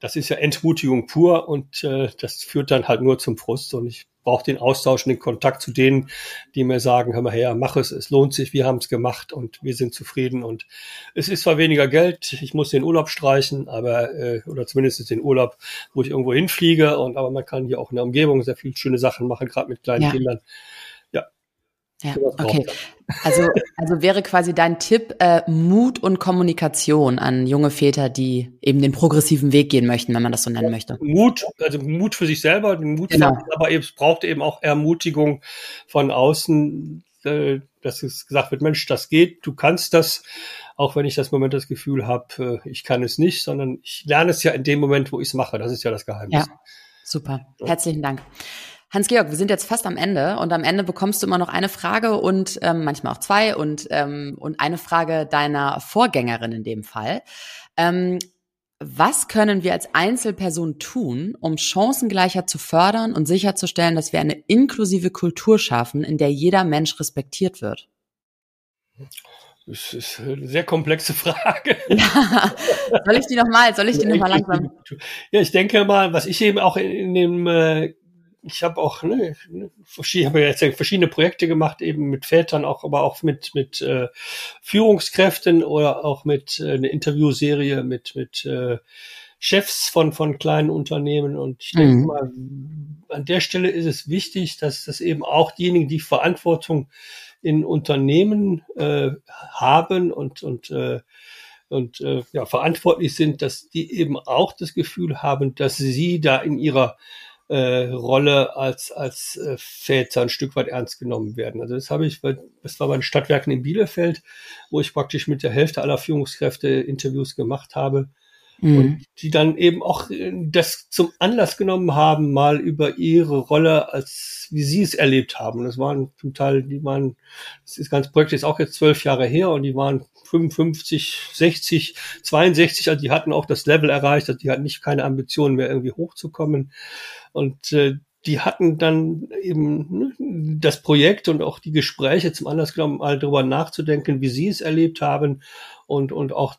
Das ist ja Entmutigung pur und äh, das führt dann halt nur zum Frust und ich brauche den Austausch und den Kontakt zu denen, die mir sagen, hör mal her, mach es, es lohnt sich, wir haben es gemacht und wir sind zufrieden und es ist zwar weniger Geld, ich muss den Urlaub streichen, aber äh, oder zumindest den Urlaub, wo ich irgendwo hinfliege und aber man kann hier auch in der Umgebung sehr viele schöne Sachen machen, gerade mit kleinen ja. Kindern. Ja, okay. Also, also wäre quasi dein Tipp äh, Mut und Kommunikation an junge Väter, die eben den progressiven Weg gehen möchten, wenn man das so nennen möchte. Mut, also Mut für sich selber, Mut, genau. aber es braucht eben auch Ermutigung von außen, äh, dass es gesagt wird, Mensch, das geht, du kannst das, auch wenn ich das Moment das Gefühl habe, äh, ich kann es nicht, sondern ich lerne es ja in dem Moment, wo ich es mache. Das ist ja das Geheimnis. Ja, super. Herzlichen Dank. Hans-Georg, wir sind jetzt fast am Ende und am Ende bekommst du immer noch eine Frage und ähm, manchmal auch zwei und, ähm, und eine Frage deiner Vorgängerin in dem Fall. Ähm, was können wir als Einzelperson tun, um Chancengleichheit zu fördern und sicherzustellen, dass wir eine inklusive Kultur schaffen, in der jeder Mensch respektiert wird? Das ist eine sehr komplexe Frage. *laughs* Ja. Soll ich die nochmal, soll ich die nochmal langsam? Ja, ich denke mal, was ich eben auch in, in dem äh, ich habe auch ne, ich habe jetzt verschiedene Projekte gemacht, eben mit Vätern, auch aber auch mit mit äh, Führungskräften oder auch mit äh, eine Interviewserie mit mit äh, Chefs von von kleinen Unternehmen. Und ich denke mhm. mal, an der Stelle ist es wichtig, dass dass eben auch diejenigen, die Verantwortung in Unternehmen äh, haben und, und, äh, und äh, ja, verantwortlich sind, dass die eben auch das Gefühl haben, dass sie da in ihrer äh, Rolle als, als äh, Väter ein Stück weit ernst genommen werden. Also das habe ich, das war bei den Stadtwerken in Bielefeld, wo ich praktisch mit der Hälfte aller Führungskräfte Interviews gemacht habe. Mhm. Und die dann eben auch äh, das zum Anlass genommen haben, mal über ihre Rolle als, wie sie es erlebt haben. das waren zum Teil, die waren, das ganze Projekt ist auch jetzt zwölf Jahre her und die waren 55, 60, 62, also die hatten auch das Level erreicht, also die hatten nicht keine Ambitionen mehr irgendwie hochzukommen. Und äh, die hatten dann eben ne, das Projekt und auch die Gespräche zum Anlass genommen, mal darüber nachzudenken, wie sie es erlebt haben und, und auch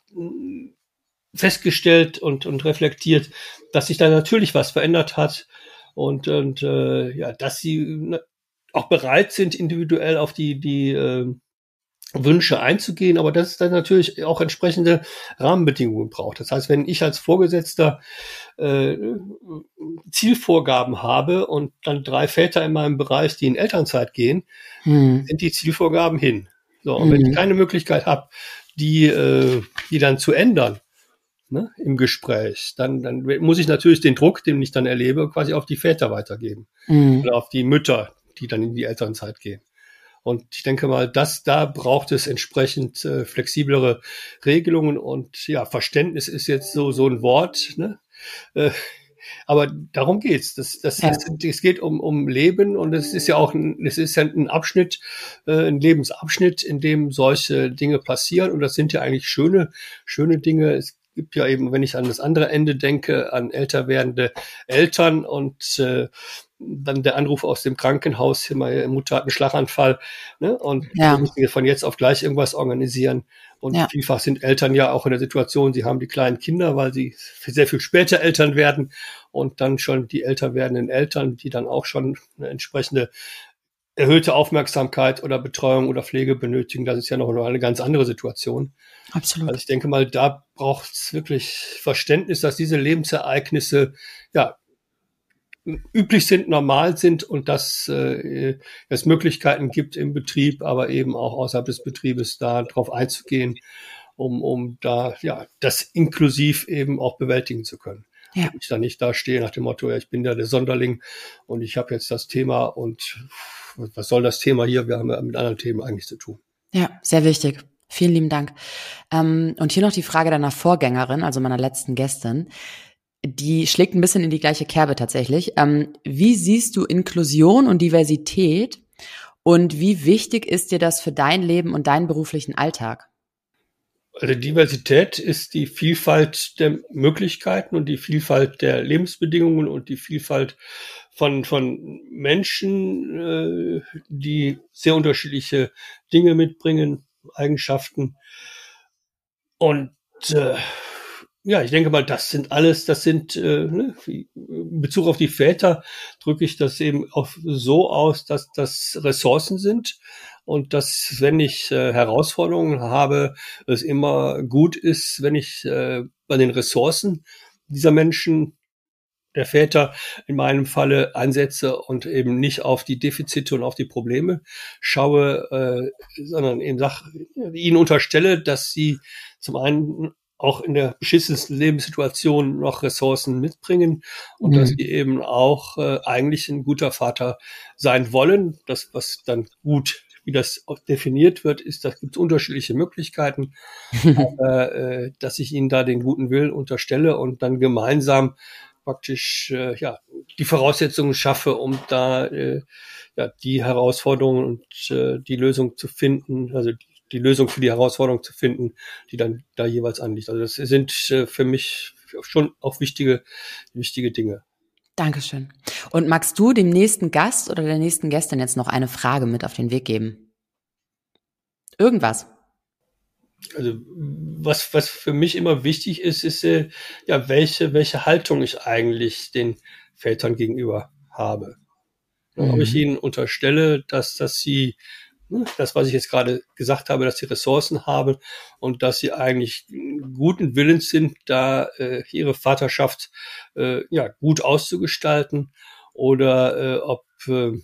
festgestellt und, und reflektiert, dass sich da natürlich was verändert hat und, und äh, ja, dass sie ne, auch bereit sind, individuell auf die, die äh, Wünsche einzugehen, aber dass es dann natürlich auch entsprechende Rahmenbedingungen braucht. Das heißt, wenn ich als Vorgesetzter äh, Zielvorgaben habe und dann drei Väter in meinem Bereich, die in Elternzeit gehen, hm. sind die Zielvorgaben hin. So, und hm. wenn ich hm. keine Möglichkeit habe, die, äh, die dann zu ändern, ne, im Gespräch, dann, dann muss ich natürlich den Druck, den ich dann erlebe, quasi auf die Väter weitergeben. Mhm. Oder auf die Mütter, die dann in die Elternzeit gehen. Und ich denke mal, dass da braucht es entsprechend äh, flexiblere Regelungen und ja, Verständnis ist jetzt so so ein Wort, ne? Äh, aber darum geht's. Das, das, ja. das, es geht um, um Leben und es ist ja auch ein, es ist ja ein Abschnitt, äh, ein Lebensabschnitt, in dem solche Dinge passieren. Und das sind ja eigentlich schöne, schöne Dinge. Es gibt ja eben, wenn ich an das andere Ende denke, an älter werdende Eltern und äh, dann der Anruf aus dem Krankenhaus, hier meine Mutter hat einen Schlaganfall, ne? Und ja. wir müssen von jetzt auf gleich irgendwas organisieren. Und ja. vielfach sind Eltern ja auch in der Situation, sie haben die kleinen Kinder, weil sie sehr viel später Eltern werden und dann schon die älter werdenden Eltern, die dann auch schon eine entsprechende erhöhte Aufmerksamkeit oder Betreuung oder Pflege benötigen. Das ist ja noch eine ganz andere Situation. Absolut. Also ich denke mal, da braucht es wirklich Verständnis, dass diese Lebensereignisse ja üblich sind, normal sind und dass äh, es Möglichkeiten gibt im Betrieb, aber eben auch außerhalb des Betriebes da drauf einzugehen, um, um da ja das inklusiv eben auch bewältigen zu können. Ja. Ich da nicht da stehe nach dem Motto, ja, ich bin ja der Sonderling und ich habe jetzt das Thema und was soll das Thema hier? Wir haben ja mit anderen Themen eigentlich zu tun. Ja, sehr wichtig. Vielen lieben Dank. Ähm, und hier noch die Frage deiner Vorgängerin, also meiner letzten Gästin die schlägt ein bisschen in die gleiche Kerbe tatsächlich. Ähm, wie siehst du Inklusion und Diversität und wie wichtig ist dir das für dein Leben und deinen beruflichen Alltag? Also Diversität ist die Vielfalt der Möglichkeiten und die Vielfalt der Lebensbedingungen und die Vielfalt von, von Menschen, äh, die sehr unterschiedliche Dinge mitbringen, Eigenschaften. Und äh, ja, ich denke mal, das sind alles, das sind, äh, ne, in Bezug auf die Väter drücke ich das eben auch so aus, dass das Ressourcen sind und dass, wenn ich äh, Herausforderungen habe, es immer gut ist, wenn ich äh, bei den Ressourcen dieser Menschen der Väter in meinem Falle ansetze und eben nicht auf die Defizite und auf die Probleme schaue, äh, sondern eben sag, ihnen unterstelle, dass sie zum einen auch in der beschissensten Lebenssituation noch Ressourcen mitbringen und mhm. dass sie eben auch äh, eigentlich ein guter Vater sein wollen. Das, was dann gut, wie das definiert wird, ist, da gibt es unterschiedliche Möglichkeiten, *laughs* aber, äh, dass ich ihnen da den guten Willen unterstelle und dann gemeinsam praktisch äh, ja die Voraussetzungen schaffe, um da äh, ja die Herausforderungen und äh, die Lösung zu finden, also die die Lösung für die Herausforderung zu finden, die dann da jeweils anliegt. Also das sind äh, für mich schon auch wichtige, wichtige Dinge. Dankeschön. Und magst du dem nächsten Gast oder der nächsten Gästin jetzt noch eine Frage mit auf den Weg geben? Irgendwas. Also was, was für mich immer wichtig ist, ist äh, ja, welche, welche Haltung ich eigentlich den Vätern gegenüber habe. Mhm. Ob ich ihnen unterstelle, dass, dass sie das, was ich jetzt gerade gesagt habe, dass sie Ressourcen haben und dass sie eigentlich guten Willens sind, da äh, ihre Vaterschaft äh, ja gut auszugestalten oder äh, ob äh,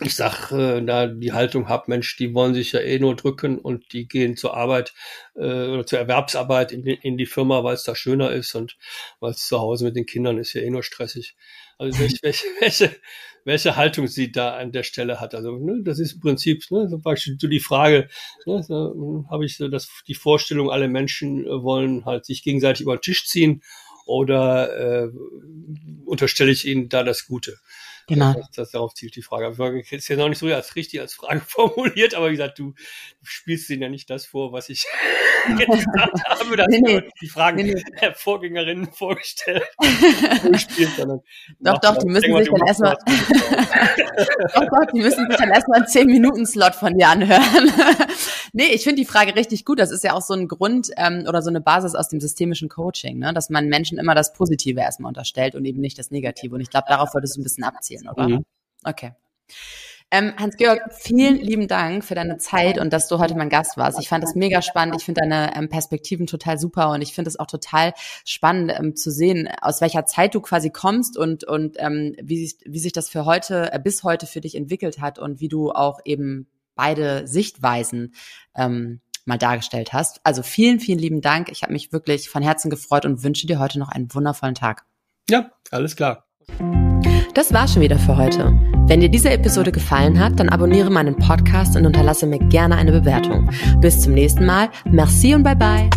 ich sag, äh, da die Haltung hab, Mensch, die wollen sich ja eh nur drücken und die gehen zur Arbeit äh, oder zur Erwerbsarbeit in die, in die Firma, weil es da schöner ist und weil es zu Hause mit den Kindern ist ja eh nur stressig. Also *laughs* welche, welche, welche, welche Haltung sie da an der Stelle hat. Also ne, das ist im Prinzip ne, zum Beispiel so die Frage, ne, so, habe ich so das, die Vorstellung, alle Menschen äh, wollen halt sich gegenseitig über den Tisch ziehen oder äh, unterstelle ich ihnen da das Gute? Genau. Das, das, darauf zielt die Frage. Ich ist ja noch nicht so als richtig als Frage *laughs* formuliert, aber wie gesagt, du, spielst denen ja nicht das vor, was ich *laughs* gesagt habe. dass nee, die Fragen nee, nee. der Vorgängerinnen vorgestellt. *laughs* spielst, doch, doch, die müssen sich dann erstmal, doch, doch, die müssen sich dann erstmal einen 10-Minuten-Slot von dir anhören. Nee, ich finde die Frage richtig gut. Das ist ja auch so ein Grund ähm, oder so eine Basis aus dem systemischen Coaching, ne? dass man Menschen immer das Positive erstmal unterstellt und eben nicht das Negative. Und ich glaube, darauf wolltest du ein bisschen abziehen erzählen, oder? Mhm. Okay. Ähm, Hans-Georg, vielen lieben Dank für deine Zeit und dass du heute mein Gast warst. Ich fand das mega spannend. Ich finde deine ähm, Perspektiven total super und ich finde es auch total spannend ähm, zu sehen, aus welcher Zeit du quasi kommst und, und ähm, wie, sich, wie sich das für heute, äh, bis heute für dich entwickelt hat und wie du auch eben beide Sichtweisen ähm, mal dargestellt hast. Also vielen, vielen lieben Dank. Ich habe mich wirklich von Herzen gefreut und wünsche dir heute noch einen wundervollen Tag. Ja, alles klar. Das war schon wieder für heute. Wenn dir diese Episode gefallen hat, dann abonniere meinen Podcast und unterlasse mir gerne eine Bewertung. Bis zum nächsten Mal. Merci und bye bye.